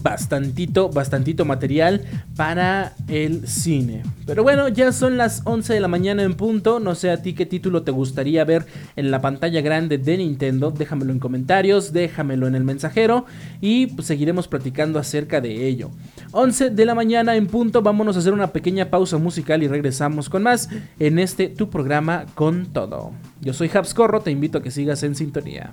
bastantito, bastantito material para el cine. Pero bueno, ya son las 11 de la mañana en punto. No sé a ti qué título te gustaría ver en la pantalla grande de Nintendo. Déjamelo en comentarios, déjamelo en el mensajero y pues, seguiremos platicando acerca de ello. 11 de la mañana en punto. Vámonos a hacer una pequeña pausa musical y regresamos con más en este tu programa con todo. Yo soy Habscorro, te invito a que sigas en sintonía.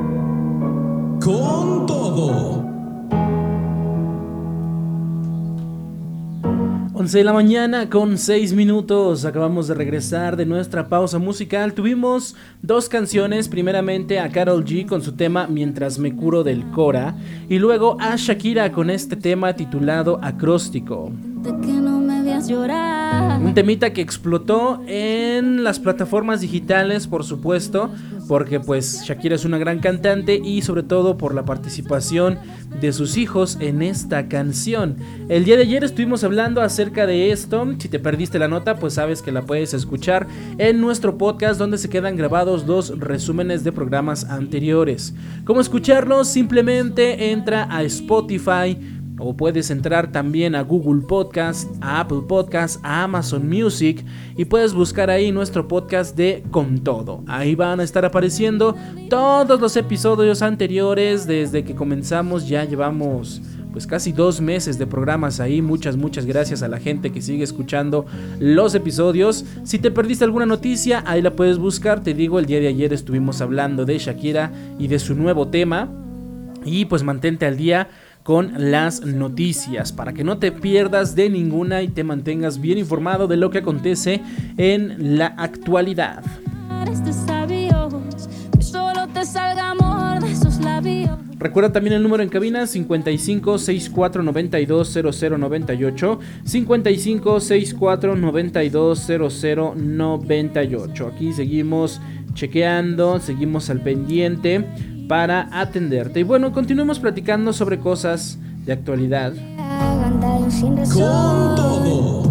Con todo. 11 de la mañana con 6 minutos. Acabamos de regresar de nuestra pausa musical. Tuvimos dos canciones. Primeramente a Carol G con su tema Mientras me curo del Cora. Y luego a Shakira con este tema titulado Acróstico. Llorar. Un temita que explotó en las plataformas digitales, por supuesto, porque pues Shakira es una gran cantante y sobre todo por la participación de sus hijos en esta canción. El día de ayer estuvimos hablando acerca de esto. Si te perdiste la nota, pues sabes que la puedes escuchar en nuestro podcast donde se quedan grabados dos resúmenes de programas anteriores. ¿Cómo escucharlos? Simplemente entra a Spotify o puedes entrar también a Google Podcast, a Apple Podcast, a Amazon Music y puedes buscar ahí nuestro podcast de Con Todo. Ahí van a estar apareciendo todos los episodios anteriores desde que comenzamos. Ya llevamos pues casi dos meses de programas ahí. Muchas, muchas gracias a la gente que sigue escuchando los episodios. Si te perdiste alguna noticia, ahí la puedes buscar. Te digo, el día de ayer estuvimos hablando de Shakira y de su nuevo tema. Y pues mantente al día con las noticias para que no te pierdas de ninguna y te mantengas bien informado de lo que acontece en la actualidad. Recuerda también el número en cabina 55 64 92 0098 55 64 92 0098. Aquí seguimos chequeando, seguimos al pendiente para atenderte. Y bueno, continuemos platicando sobre cosas de actualidad. Con todo.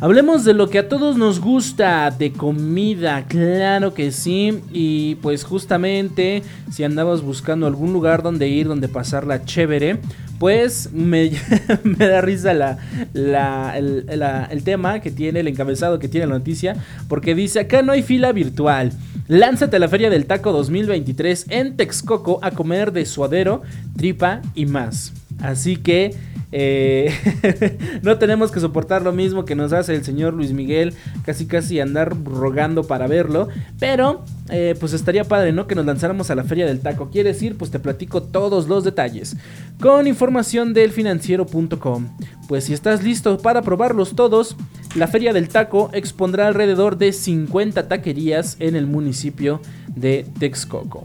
Hablemos de lo que a todos nos gusta, de comida, claro que sí. Y pues justamente si andabas buscando algún lugar donde ir, donde pasarla chévere, pues me, da risa la, el, tema que tiene, el encabezado que tiene la noticia, porque dice, acá no hay fila virtual. Lánzate a la Feria del Taco 2023 en Texcoco a comer de suadero, tripa y más. Así que eh, no tenemos que soportar lo mismo que nos hace el señor Luis Miguel, casi casi andar rogando para verlo. Pero, eh, pues estaría padre, ¿no? Que nos lanzáramos a la Feria del Taco. ¿Quieres decir Pues te platico todos los detalles. Con información del financiero.com. Pues si estás listo para probarlos todos, la Feria del Taco expondrá alrededor de 50 taquerías en el municipio de Texcoco.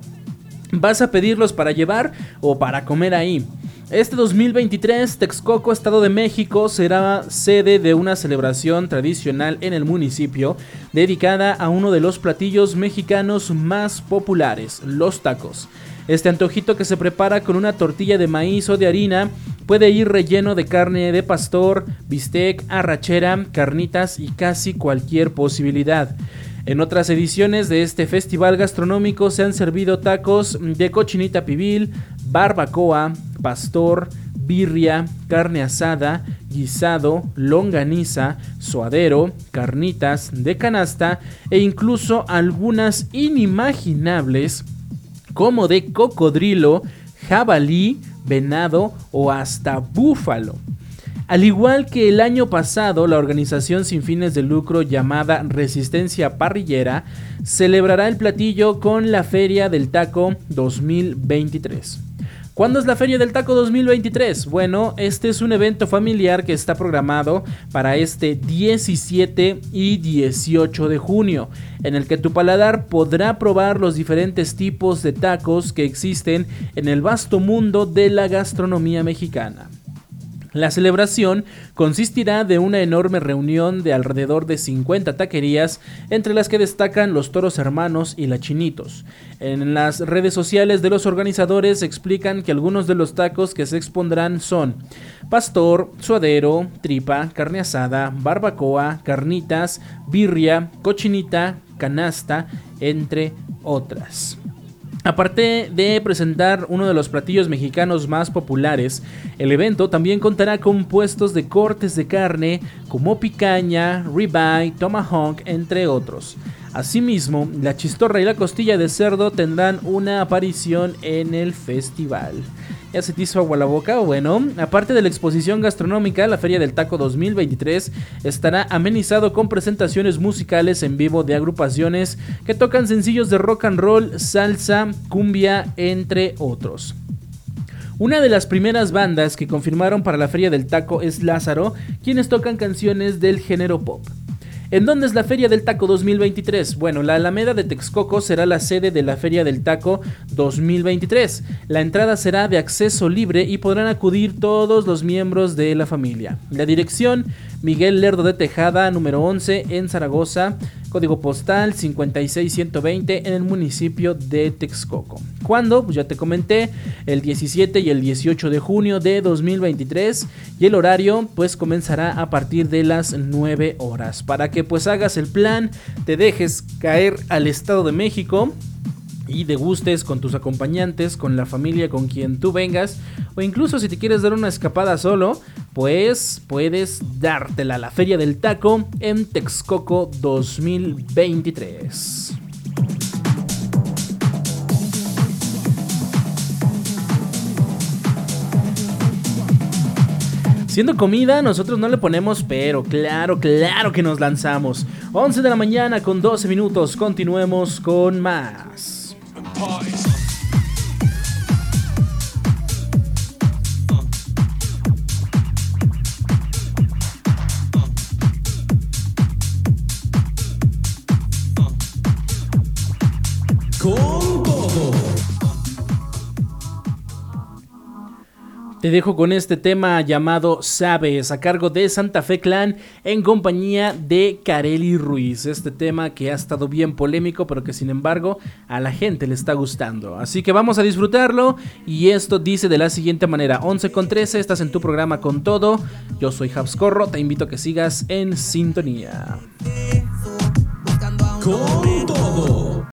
¿Vas a pedirlos para llevar o para comer ahí? Este 2023, Texcoco, Estado de México, será sede de una celebración tradicional en el municipio dedicada a uno de los platillos mexicanos más populares, los tacos. Este antojito que se prepara con una tortilla de maíz o de harina puede ir relleno de carne de pastor, bistec, arrachera, carnitas y casi cualquier posibilidad. En otras ediciones de este festival gastronómico se han servido tacos de cochinita pibil, barbacoa, pastor, birria, carne asada, guisado, longaniza, suadero, carnitas de canasta e incluso algunas inimaginables como de cocodrilo, jabalí, venado o hasta búfalo. Al igual que el año pasado, la organización sin fines de lucro llamada Resistencia Parrillera celebrará el platillo con la Feria del Taco 2023. ¿Cuándo es la Feria del Taco 2023? Bueno, este es un evento familiar que está programado para este 17 y 18 de junio, en el que tu paladar podrá probar los diferentes tipos de tacos que existen en el vasto mundo de la gastronomía mexicana. La celebración consistirá de una enorme reunión de alrededor de 50 taquerías, entre las que destacan los Toros Hermanos y la Chinitos. En las redes sociales de los organizadores explican que algunos de los tacos que se expondrán son pastor, suadero, tripa, carne asada, barbacoa, carnitas, birria, cochinita, canasta, entre otras. Aparte de presentar uno de los platillos mexicanos más populares, el evento también contará con puestos de cortes de carne como picaña, ribeye, tomahawk, entre otros. Asimismo, la chistorra y la costilla de cerdo tendrán una aparición en el festival. ¿Ya se te hizo agua la boca? Bueno, aparte de la exposición gastronómica, la Feria del Taco 2023 estará amenizado con presentaciones musicales en vivo de agrupaciones que tocan sencillos de rock and roll, salsa, cumbia, entre otros. Una de las primeras bandas que confirmaron para la Feria del Taco es Lázaro, quienes tocan canciones del género pop. ¿En dónde es la Feria del Taco 2023? Bueno, la Alameda de Texcoco será la sede de la Feria del Taco 2023. La entrada será de acceso libre y podrán acudir todos los miembros de la familia. La dirección, Miguel Lerdo de Tejada, número 11, en Zaragoza código postal 56120 en el municipio de Texcoco. ¿Cuándo? Pues ya te comenté, el 17 y el 18 de junio de 2023 y el horario pues comenzará a partir de las 9 horas para que pues hagas el plan, te dejes caer al Estado de México y degustes con tus acompañantes, con la familia con quien tú vengas, o incluso si te quieres dar una escapada solo, pues puedes dártela a la Feria del Taco en Texcoco 2023. Siendo comida, nosotros no le ponemos pero, claro, claro que nos lanzamos. 11 de la mañana con 12 minutos, continuemos con más. parties. Te dejo con este tema llamado Sabes, a cargo de Santa Fe Clan en compañía de Kareli Ruiz. Este tema que ha estado bien polémico, pero que sin embargo a la gente le está gustando. Así que vamos a disfrutarlo. Y esto dice de la siguiente manera: 11 con 13, estás en tu programa con todo. Yo soy Corro, te invito a que sigas en sintonía. Con todo.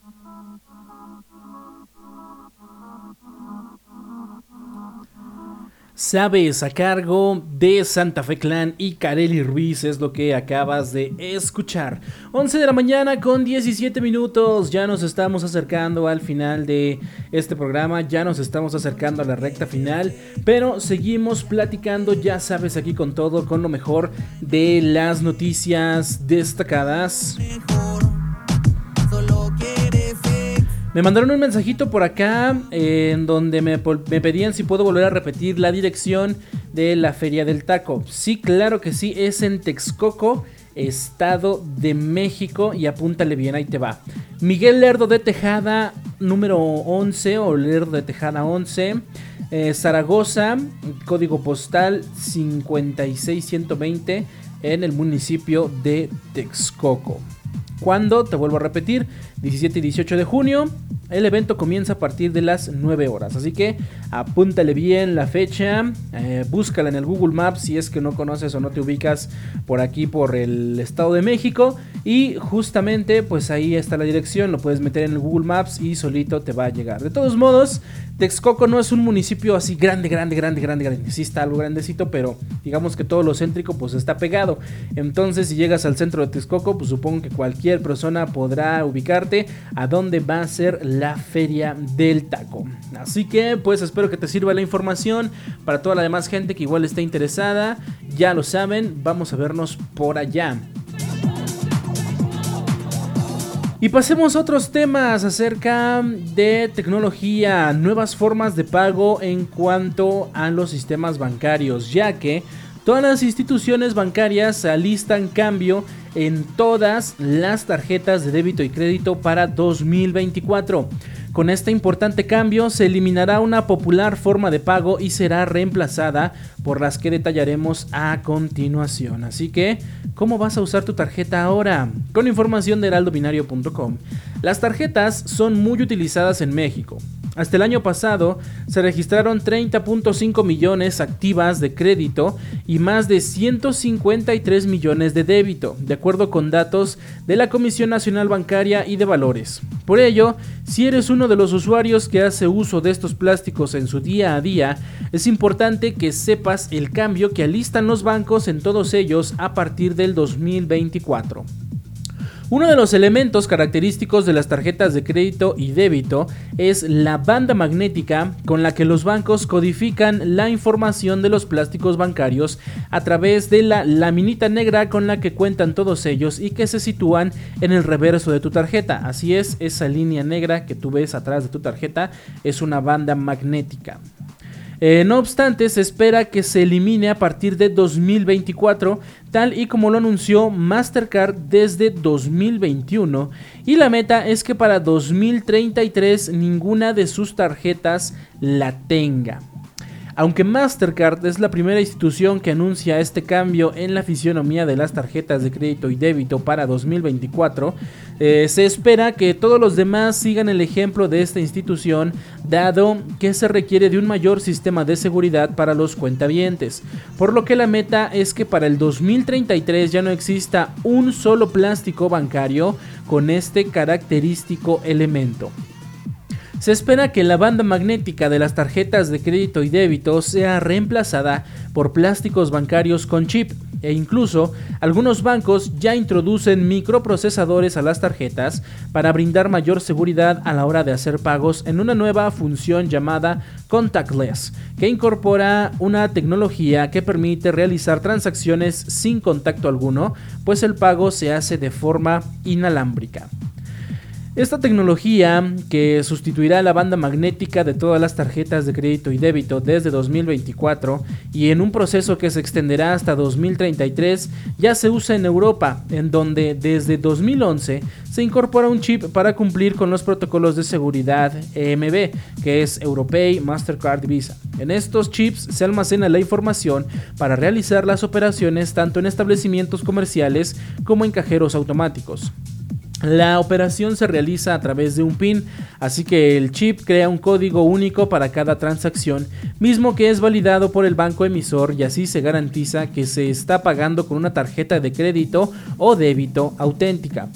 Sabes, a cargo de Santa Fe Clan y Kareli Ruiz es lo que acabas de escuchar. 11 de la mañana con 17 minutos, ya nos estamos acercando al final de este programa, ya nos estamos acercando a la recta final, pero seguimos platicando, ya sabes, aquí con todo, con lo mejor de las noticias destacadas. Me mandaron un mensajito por acá en donde me, pedían si puedo volver a repetir la dirección de la Feria del Taco. Sí, claro que sí, es en Texcoco, Estado de México y apúntale bien, ahí te va. Miguel Lerdo de Tejada, número 11 o Lerdo de Tejada 11. Eh, Zaragoza, código postal 56120 en el municipio de Texcoco. ¿Cuándo? Te vuelvo a repetir, 17 y 18 de junio. El evento comienza a partir de las 9 horas, así que apúntale bien la fecha, eh, búscala en el Google Maps si es que no conoces o no te ubicas por aquí por el Estado de México y justamente pues ahí está la dirección, lo puedes meter en el Google Maps y solito te va a llegar. De todos modos, Texcoco no es un municipio así grande, grande, grande, grande, grande, sí está algo grandecito, pero digamos que todo lo céntrico pues está pegado. Entonces si llegas al centro de Texcoco, pues supongo que cualquier persona podrá ubicarte a dónde va a ser la feria del taco. Así que pues espero que te sirva la información para toda la demás gente que igual esté interesada. Ya lo saben, vamos a vernos por allá. Y pasemos a otros temas acerca de tecnología, nuevas formas de pago en cuanto a los sistemas bancarios, ya que todas las instituciones bancarias alistan cambio en todas las tarjetas de débito y crédito para 2024. Con este importante cambio se eliminará una popular forma de pago y será reemplazada por las que detallaremos a continuación. Así que, ¿cómo vas a usar tu tarjeta ahora? Con información de heraldobinario.com. Las tarjetas son muy utilizadas en México Hasta el año pasado se registraron 30.5 millones activas de crédito y más de 153 millones de débito, de acuerdo con datos de la Comisión Nacional Bancaria y de Valores. Por ello, si eres uno de los usuarios que hace uso de estos plásticos en su día a día, es importante que sepas el cambio que alistan los bancos en todos ellos a partir del 2024. Uno de los elementos característicos de las tarjetas de crédito y débito es la banda magnética con la que los bancos codifican la información de los plásticos bancarios a través de la laminita negra con la que cuentan todos ellos y que se sitúan en el reverso de tu tarjeta. Así es, esa línea negra que tú ves atrás de tu tarjeta es una banda magnética. Eh, no obstante, se espera que se elimine a partir de 2024, tal y como lo anunció Mastercard desde 2021, y la meta es que para 2033 ninguna de sus tarjetas la tenga. Aunque Mastercard es la primera institución que anuncia este cambio en la fisionomía de las tarjetas de crédito y débito para 2024, eh, se espera que todos los demás sigan el ejemplo de esta institución, dado que se requiere de un mayor sistema de seguridad para los cuentavientes, por lo que la meta es que para el 2033 ya no exista un solo plástico bancario con este característico elemento. Se espera que la banda magnética de las tarjetas de crédito y débito sea reemplazada por plásticos bancarios con chip e incluso algunos bancos ya introducen microprocesadores a las tarjetas para brindar mayor seguridad a la hora de hacer pagos en una nueva función llamada contactless, que incorpora una tecnología que permite realizar transacciones sin contacto alguno, pues el pago se hace de forma inalámbrica. Esta tecnología, que sustituirá la banda magnética de todas las tarjetas de crédito y débito desde 2024 y en un proceso que se extenderá hasta 2033, ya se usa en Europa, en donde desde 2011 se incorpora un chip para cumplir con los protocolos de seguridad EMB, que es Europay, Mastercard Visa. En estos chips se almacena la información para realizar las operaciones tanto en establecimientos comerciales como en cajeros automáticos. La operación se realiza a través de un PIN, así que el chip crea un código único para cada transacción, mismo que es validado por el banco emisor y así se garantiza que se está pagando con una tarjeta de crédito o débito auténtica.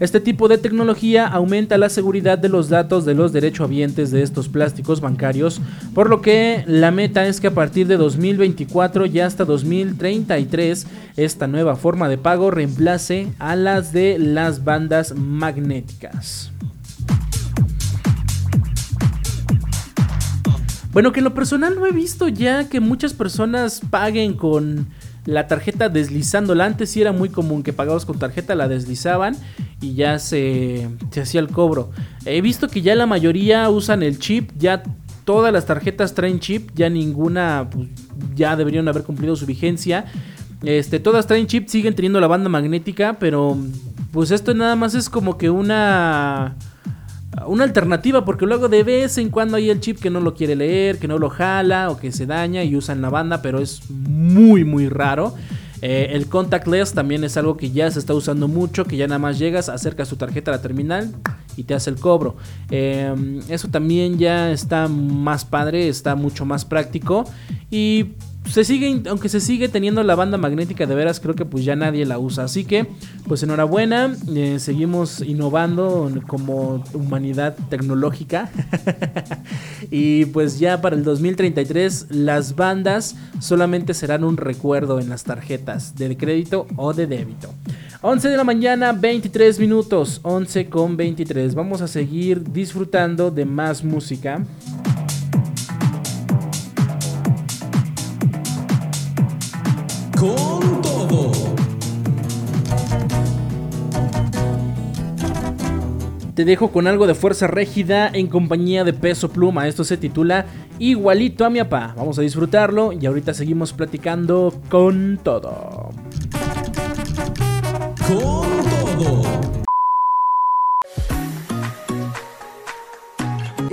Este tipo de tecnología aumenta la seguridad de los datos de los derechohabientes de estos plásticos bancarios, por lo que la meta es que a partir de 2024 y hasta 2033 esta nueva forma de pago reemplace a las de las bandas magnéticas. Bueno, que en lo personal no he visto ya que muchas personas paguen con la tarjeta deslizándola. Antes sí era muy común que pagabas con tarjeta, la deslizaban y ya se, se hacía el cobro. He visto que ya la mayoría usan el chip, ya todas las tarjetas traen chip, ya ninguna pues, ya deberían haber cumplido su vigencia. Este, todas traen chip, siguen teniendo la banda magnética, pero pues esto nada más es como que una una alternativa porque luego de vez en cuando hay el chip que no lo quiere leer, que no lo jala o que se daña y usan la banda, pero es muy muy raro. Eh, el contactless también es algo que ya se está usando mucho, que ya nada más llegas, acercas tu tarjeta a la terminal y te hace el cobro. Em, eso también ya está más padre, está mucho más práctico y se sigue, aunque se sigue teniendo la banda magnética de veras, creo que pues ya nadie la usa. Así que, pues enhorabuena, eh, seguimos innovando como humanidad tecnológica. y pues ya para el 2033 las bandas solamente serán un recuerdo en las tarjetas de crédito o de débito. 11 de la mañana, 23 minutos, 11 con 23. Vamos a seguir disfrutando de más música. Con todo. Te dejo con algo de fuerza rígida en compañía de peso pluma. Esto se titula Igualito a mi papá. Vamos a disfrutarlo y ahorita seguimos platicando con todo. Con todo.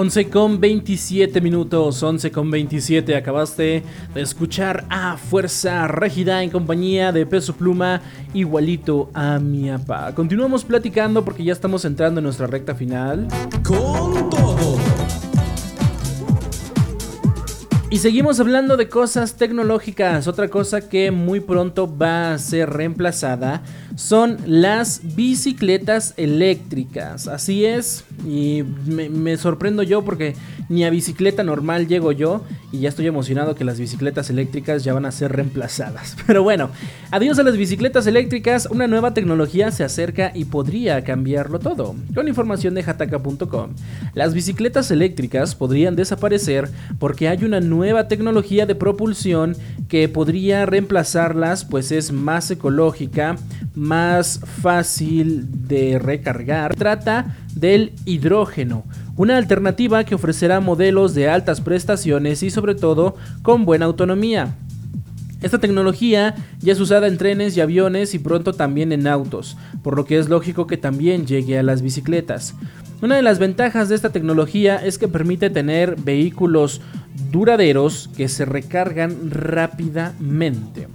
11 con 27 minutos, 11 con 27. Acabaste de escuchar a Fuerza Régida en compañía de Peso Pluma, igualito a mi papá. Continuamos platicando porque ya estamos entrando en nuestra recta final. Con todo. Y seguimos hablando de cosas tecnológicas. Otra cosa que muy pronto va a ser reemplazada son las bicicletas eléctricas. Así es, y me, sorprendo yo porque ni a bicicleta normal llego yo y ya estoy emocionado que las bicicletas eléctricas ya van a ser reemplazadas. Pero bueno, adiós a las bicicletas eléctricas, una nueva tecnología se acerca y podría cambiarlo todo. Con información de hataka.com, las bicicletas eléctricas podrían desaparecer porque hay una nueva tecnología de propulsión que podría reemplazarlas, pues es más ecológica, más fácil de recargar. Trata del hidrógeno, una alternativa que ofrecerá modelos de altas prestaciones y sobre todo con buena autonomía. Esta tecnología ya es usada en trenes y aviones y pronto también en autos, por lo que es lógico que también llegue a las bicicletas. Una de las ventajas de esta tecnología es que permite tener vehículos duraderos que se recargan rápidamente.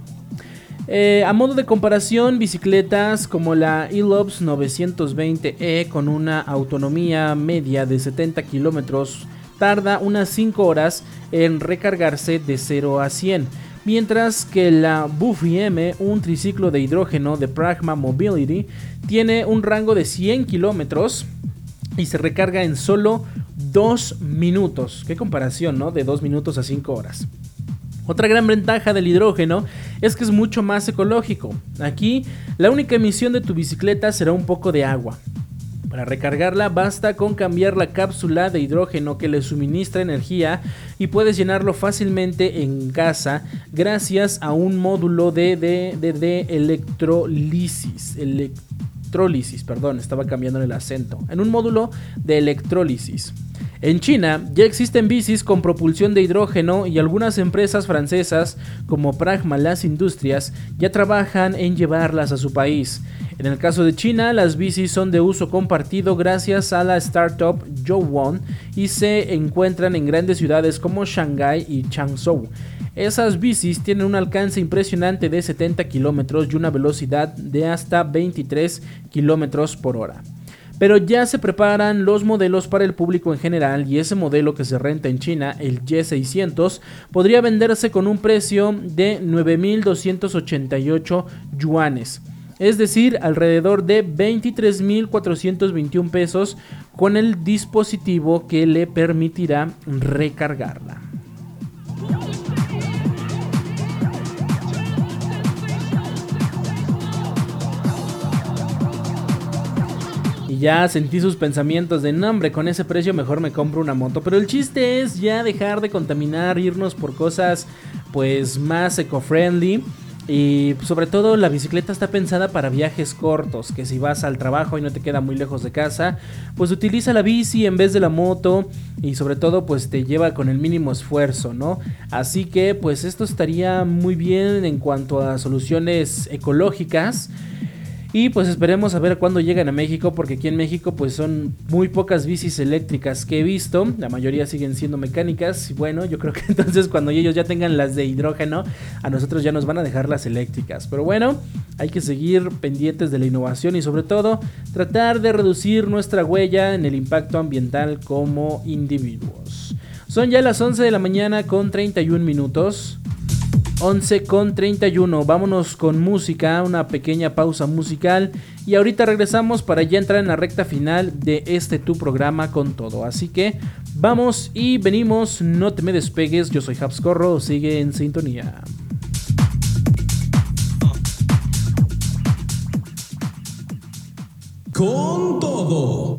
Eh, a modo de comparación, bicicletas como la Elops 920E con una autonomía media de 70 kilómetros tarda unas 5 horas en recargarse de 0 a 100, mientras que la Buffy M, un triciclo de hidrógeno de Pragma Mobility, tiene un rango de 100 kilómetros y se recarga en solo 2 minutos. Qué comparación, ¿no? De 2 minutos a 5 horas. Otra gran ventaja del hidrógeno es que es mucho más ecológico. Aquí la única emisión de tu bicicleta será un poco de agua. Para recargarla basta con cambiar la cápsula de hidrógeno que le suministra energía y puedes llenarlo fácilmente en casa gracias a un módulo de, de, de, de electrolisis. Electrólisis, perdón, estaba cambiando el acento. En un módulo de electrólisis. En China ya existen bicis con propulsión de hidrógeno y algunas empresas francesas como Pragma Las Industrias ya trabajan en llevarlas a su país. En el caso de China, las bicis son de uso compartido gracias a la startup Zhouwon y se encuentran en grandes ciudades como Shanghai y Changzhou. Esas bicis tienen un alcance impresionante de 70 kilómetros y una velocidad de hasta 23 kilómetros por hora pero ya se preparan los modelos para el público en general y ese modelo que se renta en China, el Y600, podría venderse con un precio de 9.288 yuanes. Es decir, alrededor de 23.421 pesos con el dispositivo que le permitirá recargarla. Ya sentí sus pensamientos de nombre, con ese precio mejor me compro una moto. Pero el chiste es ya dejar de contaminar, irnos por cosas pues más eco-friendly. Y sobre todo la bicicleta está pensada para viajes cortos, que si vas al trabajo y no te queda muy lejos de casa, pues utiliza la bici en vez de la moto y sobre todo pues te lleva con el mínimo esfuerzo, ¿no? Así que pues esto estaría muy bien en cuanto a soluciones ecológicas. Y pues esperemos a ver cuándo llegan a México, porque aquí en México pues son muy pocas bicis eléctricas que he visto, la mayoría siguen siendo mecánicas. Y bueno, yo creo que entonces cuando ellos ya tengan las de hidrógeno, a nosotros ya nos van a dejar las eléctricas. Pero bueno, hay que seguir pendientes de la innovación y sobre todo tratar de reducir nuestra huella en el impacto ambiental como individuos. Son ya las 11 de la mañana con 31 minutos. 11 con 31. Vámonos con música, una pequeña pausa musical. Y ahorita regresamos para ya entrar en la recta final de este tu programa con todo. Así que vamos y venimos. No te me despegues. Yo soy Habscorro. Sigue en sintonía. Con todo.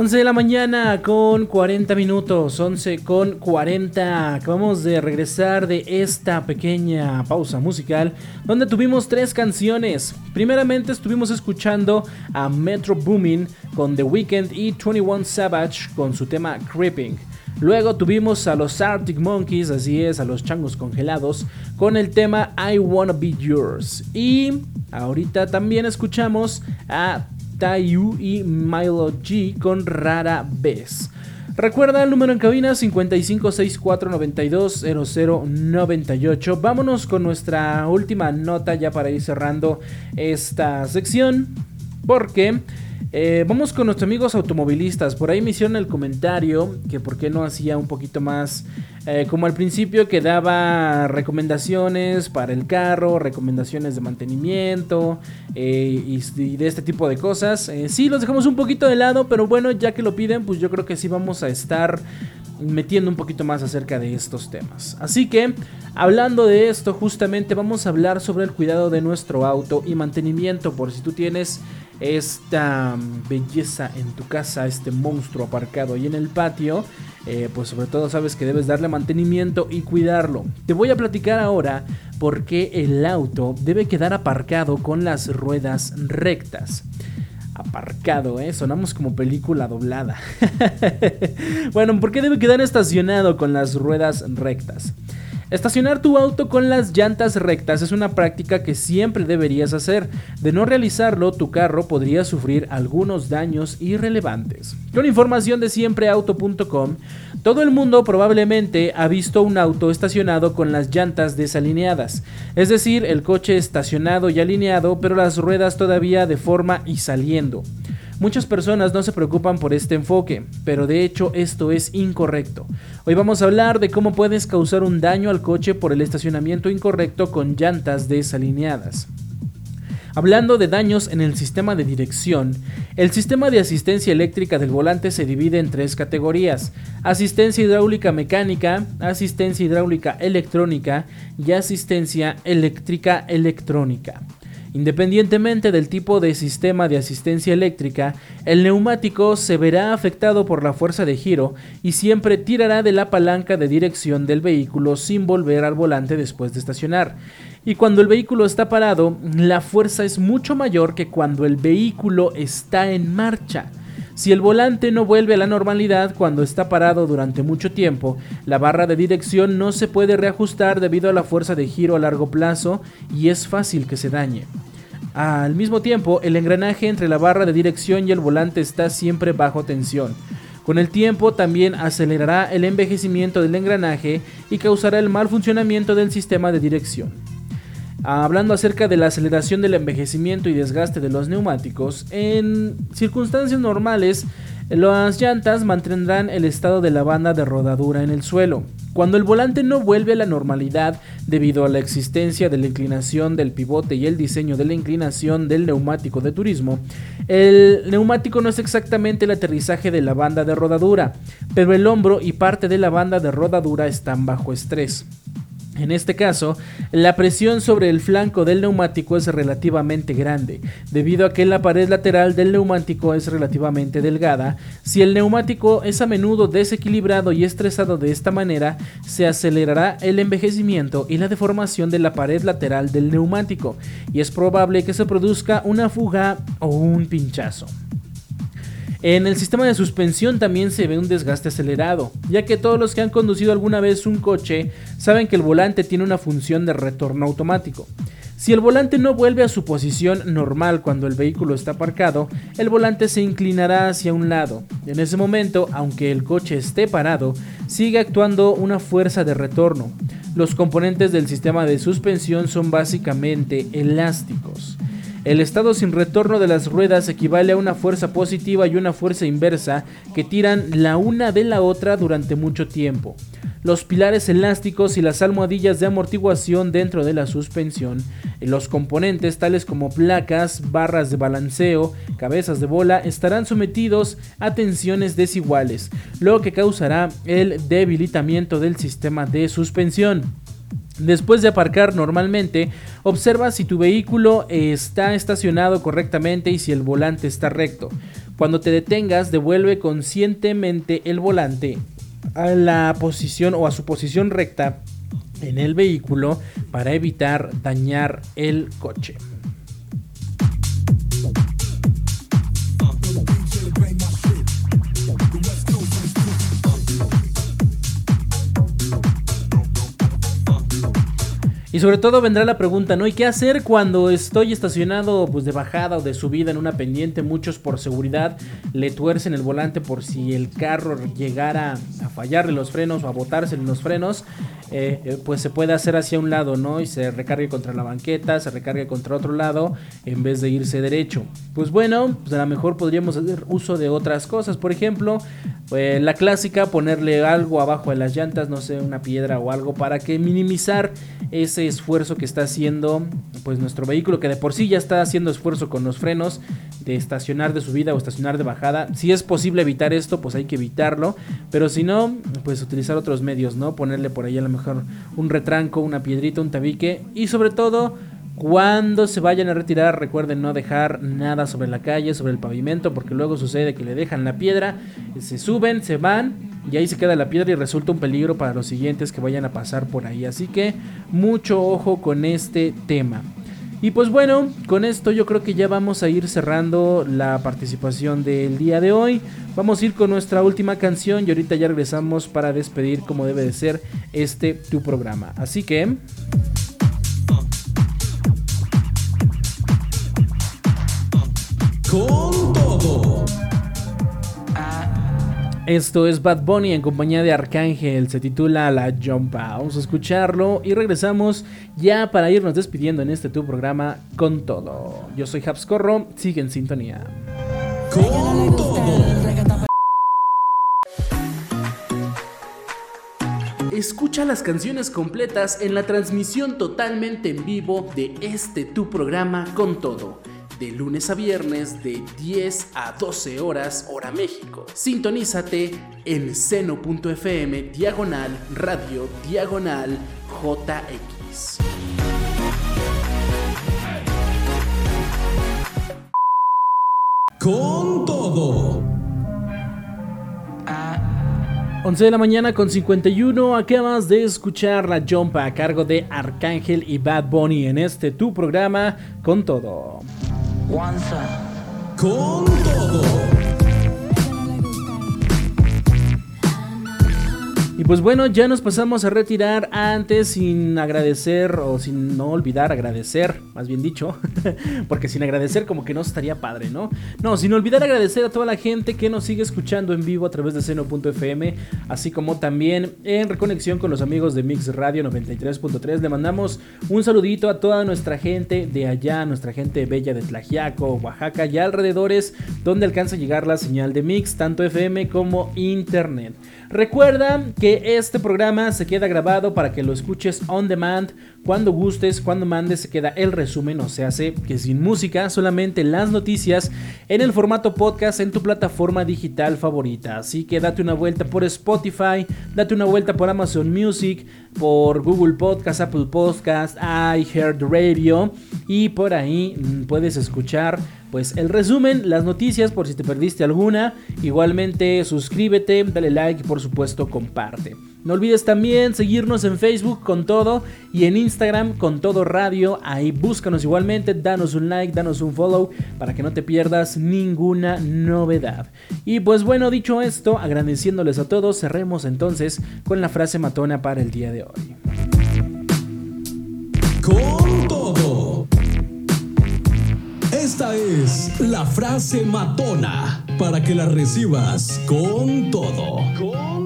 11 de la mañana con 40 minutos, 11 con 40. Acabamos de regresar de esta pequeña pausa musical donde tuvimos tres canciones. Primeramente estuvimos escuchando a Metro Boomin con The Weeknd y 21 Savage con su tema Creeping. Luego tuvimos a los Arctic Monkeys, así es, a los changos congelados, con el tema I Wanna Be Yours. Y ahorita también escuchamos a Tayu y Milo G con Rara Vez. Recuerda el número en cabina 5564920098. Vámonos con nuestra última nota ya para ir cerrando esta sección. Porque eh, vamos con nuestros amigos automovilistas. Por ahí me hicieron el comentario que por qué no hacía un poquito más, eh, como al principio que daba recomendaciones para el carro, recomendaciones de mantenimiento eh, y, de este tipo de cosas. sí, los dejamos un poquito de lado, pero bueno, ya que lo piden, pues yo creo que sí vamos a estar metiendo un poquito más acerca de estos temas. Así que, hablando de esto, justamente vamos a hablar sobre el cuidado de nuestro auto y mantenimiento por si tú tienes esta belleza en tu casa, este monstruo aparcado ahí en el patio, eh, pues sobre todo sabes que debes darle mantenimiento y cuidarlo. Te voy a platicar ahora por qué el auto debe quedar aparcado con las ruedas rectas aparcado, ¿eh? Sonamos como película doblada. bueno, ¿por qué debe quedar estacionado con las ruedas rectas? Estacionar tu auto con las llantas rectas es una práctica que siempre deberías hacer. De no realizarlo, tu carro podría sufrir algunos daños irrelevantes. Con información de siempreauto.com, todo el mundo probablemente ha visto un auto estacionado con las llantas desalineadas, es decir, el coche estacionado y alineado, pero las ruedas todavía de forma y saliendo. Muchas personas no se preocupan por este enfoque, pero de hecho esto es incorrecto. Hoy vamos a hablar de cómo puedes causar un daño al coche por el estacionamiento incorrecto con llantas desalineadas. Hablando de daños en el sistema de dirección, el sistema de asistencia eléctrica del volante se divide en tres categorías, asistencia hidráulica mecánica, asistencia hidráulica electrónica y asistencia eléctrica electrónica. Independientemente del tipo de sistema de asistencia eléctrica, el neumático se verá afectado por la fuerza de giro y siempre tirará de la palanca de dirección del vehículo sin volver al volante después de estacionar. Y cuando el vehículo está parado, la fuerza es mucho mayor que cuando el vehículo está en marcha. Si el volante no vuelve a la normalidad cuando está parado durante mucho tiempo, la barra de dirección no se puede reajustar debido a la fuerza de giro a largo plazo y es fácil que se dañe. Al mismo tiempo, el engranaje entre la barra de dirección y el volante está siempre bajo tensión. Con el tiempo también acelerará el envejecimiento del engranaje y causará el mal funcionamiento del sistema de dirección. Hablando acerca de la aceleración del envejecimiento y desgaste de los neumáticos, en circunstancias normales, las llantas mantendrán el estado de la banda de rodadura en el suelo. Cuando el volante no vuelve a la normalidad debido a la existencia de la inclinación del pivote y el diseño de la inclinación del neumático de turismo, el neumático no es exactamente el aterrizaje de la banda de rodadura, pero el hombro y parte de la banda de rodadura están bajo estrés. En este caso, la presión sobre el flanco del neumático es relativamente grande, debido a que la pared lateral del neumático es relativamente delgada. Si el neumático es a menudo desequilibrado y estresado de esta manera, se acelerará el envejecimiento y la deformación de la pared lateral del neumático, y es probable que se produzca una fuga o un pinchazo. En el sistema de suspensión también se ve un desgaste acelerado, ya que todos los que han conducido alguna vez un coche saben que el volante tiene una función de retorno automático. Si el volante no vuelve a su posición normal cuando el vehículo está aparcado, el volante se inclinará hacia un lado. En ese momento, aunque el coche esté parado, sigue actuando una fuerza de retorno. Los componentes del sistema de suspensión son básicamente elásticos. El estado sin retorno de las ruedas equivale a una fuerza positiva y una fuerza inversa que tiran la una de la otra durante mucho tiempo los pilares elásticos y las almohadillas de amortiguación dentro de la suspensión. Los componentes tales como placas, barras de balanceo, cabezas de bola estarán sometidos a tensiones desiguales, lo que causará el debilitamiento del sistema de suspensión. Después de aparcar normalmente, observa si tu vehículo está estacionado correctamente y si el volante está recto. Cuando te detengas, devuelve conscientemente el volante a la posición o a su posición recta en el vehículo para evitar dañar el coche. Y sobre todo vendrá la pregunta, ¿no? ¿Y qué hacer cuando estoy estacionado pues de bajada o de subida en una pendiente? Muchos por seguridad le tuercen el volante por si el carro llegara a fallarle los frenos o a botarse en los frenos. Eh, eh, pues se puede hacer hacia un lado, ¿no? Y se recargue contra la banqueta, se recargue contra otro lado en vez de irse derecho. Pues bueno, pues a lo mejor podríamos hacer uso de otras cosas. Por ejemplo, eh, la clásica, ponerle algo abajo de las llantas, no sé, una piedra o algo para que minimizar ese esfuerzo que está haciendo pues nuestro vehículo que de por sí ya está haciendo esfuerzo con los frenos de estacionar de subida o estacionar de bajada. Si es posible evitar esto, pues hay que evitarlo, pero si no, pues utilizar otros medios, ¿no? Ponerle por ahí a lo mejor un retranco, una piedrita, un tabique y sobre todo cuando se vayan a retirar, recuerden no dejar nada sobre la calle, sobre el pavimento, porque luego sucede que le dejan la piedra, se suben, se van y ahí se queda la piedra y resulta un peligro para los siguientes que vayan a pasar por ahí. Así que mucho ojo con este tema. Y pues bueno, con esto yo creo que ya vamos a ir cerrando la participación del día de hoy. Vamos a ir con nuestra última canción y ahorita ya regresamos para despedir como debe de ser este tu programa. Así que... con todo. Esto es Bad Bunny en compañía de Arcángel, se titula La Jumpa. Vamos a escucharlo y regresamos ya para irnos despidiendo en este tu programa con todo. Yo soy Habscorro, sigue en sintonía. Con todo. Escucha las canciones completas en la transmisión totalmente en vivo de este tu programa con todo de lunes a viernes de 10 a 12 horas hora México. Sintonízate en seno.fm diagonal radio diagonal JX. Con todo. 11 de la mañana con 51, acabas de escuchar la jumpa a cargo de Arcángel y Bad Bunny en este tu programa con todo. Con todo. Y pues bueno, ya nos pasamos a retirar antes sin agradecer o sin no olvidar agradecer, más bien dicho, porque sin agradecer como que no estaría padre, ¿no? No, sin olvidar agradecer a toda la gente que nos sigue escuchando en vivo a través de seno.fm, así como también en reconexión con los amigos de Mix Radio 93.3. Le mandamos un saludito a toda nuestra gente de allá, nuestra gente bella de Tlajiaco, Oaxaca y alrededores, donde alcanza a llegar la señal de Mix, tanto FM como Internet. Recuerda que este programa se queda grabado para que lo escuches on demand cuando gustes, cuando mandes, se queda el resumen, o se hace que sin música, solamente las noticias en el formato podcast en tu plataforma digital favorita. Así que date una vuelta por Spotify, date una vuelta por Amazon Music, por Google Podcast, Apple Podcast, iHeartRadio y por ahí mm, puedes escuchar pues el resumen, las noticias por si te perdiste alguna. Igualmente suscríbete, dale like y por supuesto comparte. No olvides también seguirnos en Facebook con todo y en Instagram con todo radio. Ahí búscanos igualmente, danos un like, danos un follow para que no te pierdas ninguna novedad. Y pues bueno, dicho esto, agradeciéndoles a todos, cerremos entonces con la frase matona para el día de hoy. Con todo. Esta es la frase matona para que la recibas con todo. Con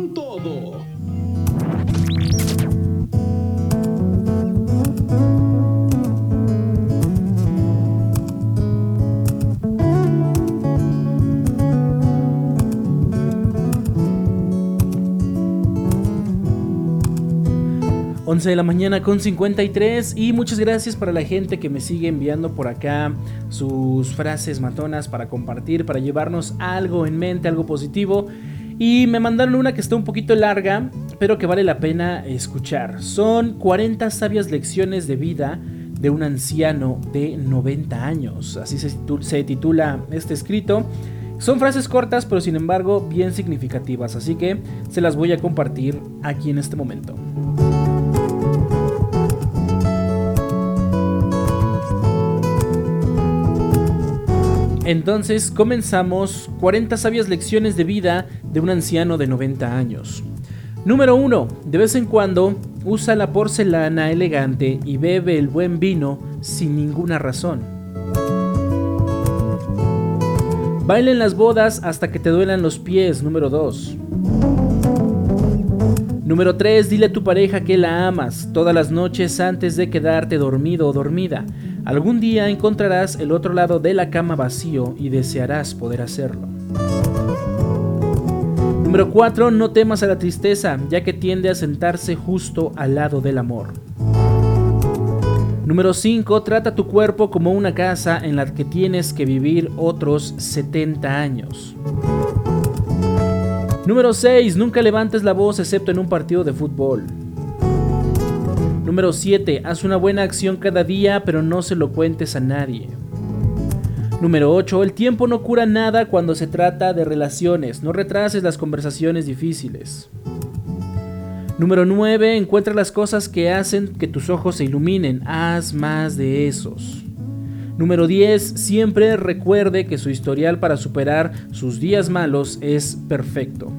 11 de la mañana con 53 y muchas gracias para la gente que me sigue enviando por acá sus frases matonas para compartir, para llevarnos algo en mente, algo positivo. Y me mandaron una que está un poquito larga, pero que vale la pena escuchar. Son 40 sabias lecciones de vida de un anciano de 90 años. Así se, se titula este escrito. Son frases cortas, pero sin embargo bien significativas, así que se las voy a compartir aquí en este momento. Entonces comenzamos 40 sabias lecciones de vida de un anciano de 90 años. Número 1. De vez en cuando usa la porcelana elegante y bebe el buen vino sin ninguna razón. Baila en las bodas hasta que te duelan los pies. Número 2. Número 3. Dile a tu pareja que la amas todas las noches antes de quedarte dormido o dormida. Algún día encontrarás el otro lado de la cama vacío y desearás poder hacerlo. Número 4. No temas a la tristeza, ya que tiende a sentarse justo al lado del amor. Número 5. Trata tu cuerpo como una casa en la que tienes que vivir otros 70 años. Número 6. Nunca levantes la voz excepto en un partido de fútbol. Número 7. Haz una buena acción cada día, pero no se lo cuentes a nadie. Número 8. El tiempo no cura nada cuando se trata de relaciones. No retrases las conversaciones difíciles. Número 9. Encuentra las cosas que hacen que tus ojos se iluminen. Haz más de esos. Número 10. Siempre recuerde que su historial para superar sus días malos es perfecto.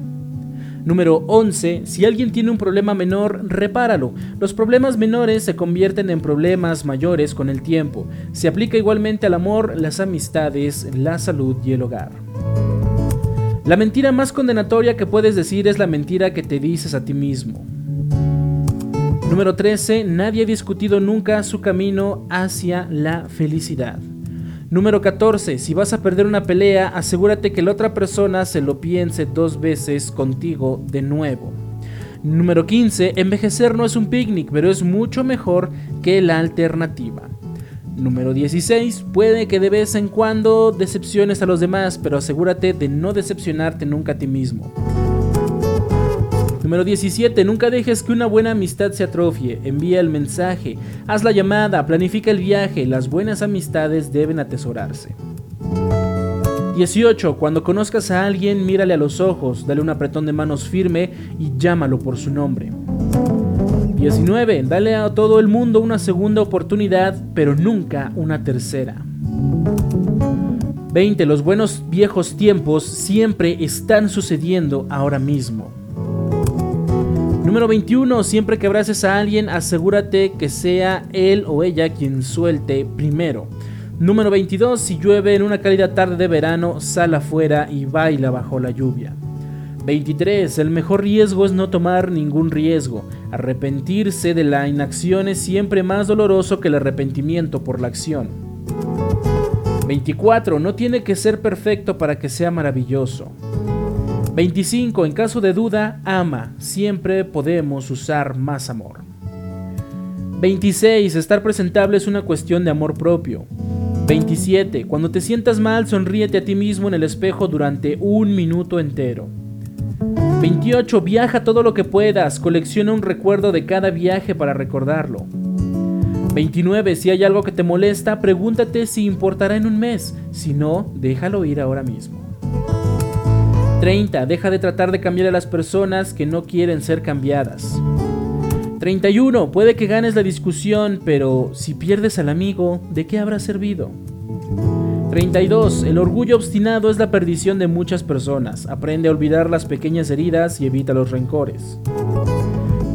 Número 11. Si alguien tiene un problema menor, repáralo. Los problemas menores se convierten en problemas mayores con el tiempo. Se aplica igualmente al amor, las amistades, la salud y el hogar. La mentira más condenatoria que puedes decir es la mentira que te dices a ti mismo. Número 13. Nadie ha discutido nunca su camino hacia la felicidad. Número 14. Si vas a perder una pelea, asegúrate que la otra persona se lo piense dos veces contigo de nuevo. Número 15. Envejecer no es un picnic, pero es mucho mejor que la alternativa. Número 16. Puede que de vez en cuando decepciones a los demás, pero asegúrate de no decepcionarte nunca a ti mismo. Número 17. Nunca dejes que una buena amistad se atrofie. Envía el mensaje, haz la llamada, planifica el viaje. Las buenas amistades deben atesorarse. 18. Cuando conozcas a alguien, mírale a los ojos, dale un apretón de manos firme y llámalo por su nombre. 19. Dale a todo el mundo una segunda oportunidad, pero nunca una tercera. 20. Los buenos viejos tiempos siempre están sucediendo ahora mismo. Número 21. Siempre que abraces a alguien, asegúrate que sea él o ella quien suelte primero. Número 22. Si llueve en una cálida tarde de verano, sal afuera y baila bajo la lluvia. 23. El mejor riesgo es no tomar ningún riesgo. Arrepentirse de la inacción es siempre más doloroso que el arrepentimiento por la acción. 24. No tiene que ser perfecto para que sea maravilloso. 25. En caso de duda, ama. Siempre podemos usar más amor. 26. Estar presentable es una cuestión de amor propio. 27. Cuando te sientas mal, sonríete a ti mismo en el espejo durante un minuto entero. 28. Viaja todo lo que puedas. Colecciona un recuerdo de cada viaje para recordarlo. 29. Si hay algo que te molesta, pregúntate si importará en un mes. Si no, déjalo ir ahora mismo. 30. Deja de tratar de cambiar a las personas que no quieren ser cambiadas. 31. Puede que ganes la discusión, pero si pierdes al amigo, ¿de qué habrá servido? 32. El orgullo obstinado es la perdición de muchas personas. Aprende a olvidar las pequeñas heridas y evita los rencores.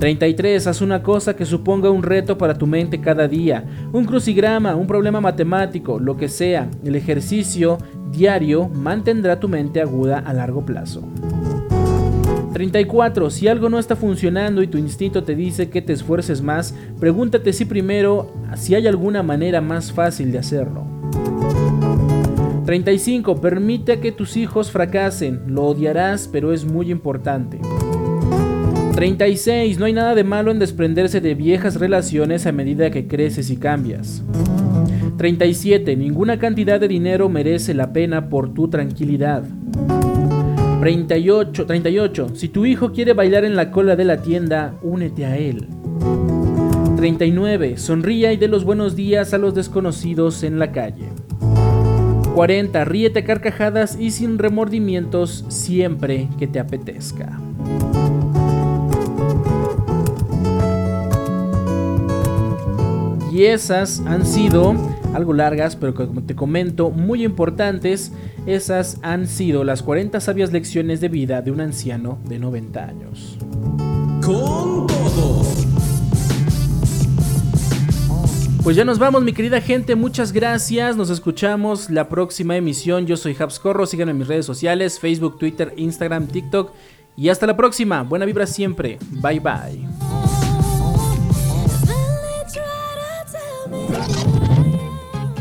33. Haz una cosa que suponga un reto para tu mente cada día. Un crucigrama, un problema matemático, lo que sea. El ejercicio diario mantendrá tu mente aguda a largo plazo. 34. Si algo no está funcionando y tu instinto te dice que te esfuerces más, pregúntate si primero si hay alguna manera más fácil de hacerlo. 35. Permite que tus hijos fracasen. Lo odiarás, pero es muy importante. 36. No hay nada de malo en desprenderse de viejas relaciones a medida que creces y cambias. 37. Ninguna cantidad de dinero merece la pena por tu tranquilidad. 38. 38. Si tu hijo quiere bailar en la cola de la tienda, únete a él. 39. Sonríe y dé los buenos días a los desconocidos en la calle. 40. Ríete carcajadas y sin remordimientos siempre que te apetezca. Y esas han sido algo largas, pero como te comento, muy importantes. Esas han sido las 40 sabias lecciones de vida de un anciano de 90 años. Con todo. Pues ya nos vamos, mi querida gente. Muchas gracias. Nos escuchamos la próxima emisión. Yo soy Habscorro. Síganme en mis redes sociales: Facebook, Twitter, Instagram, TikTok. Y hasta la próxima. Buena vibra siempre. Bye bye.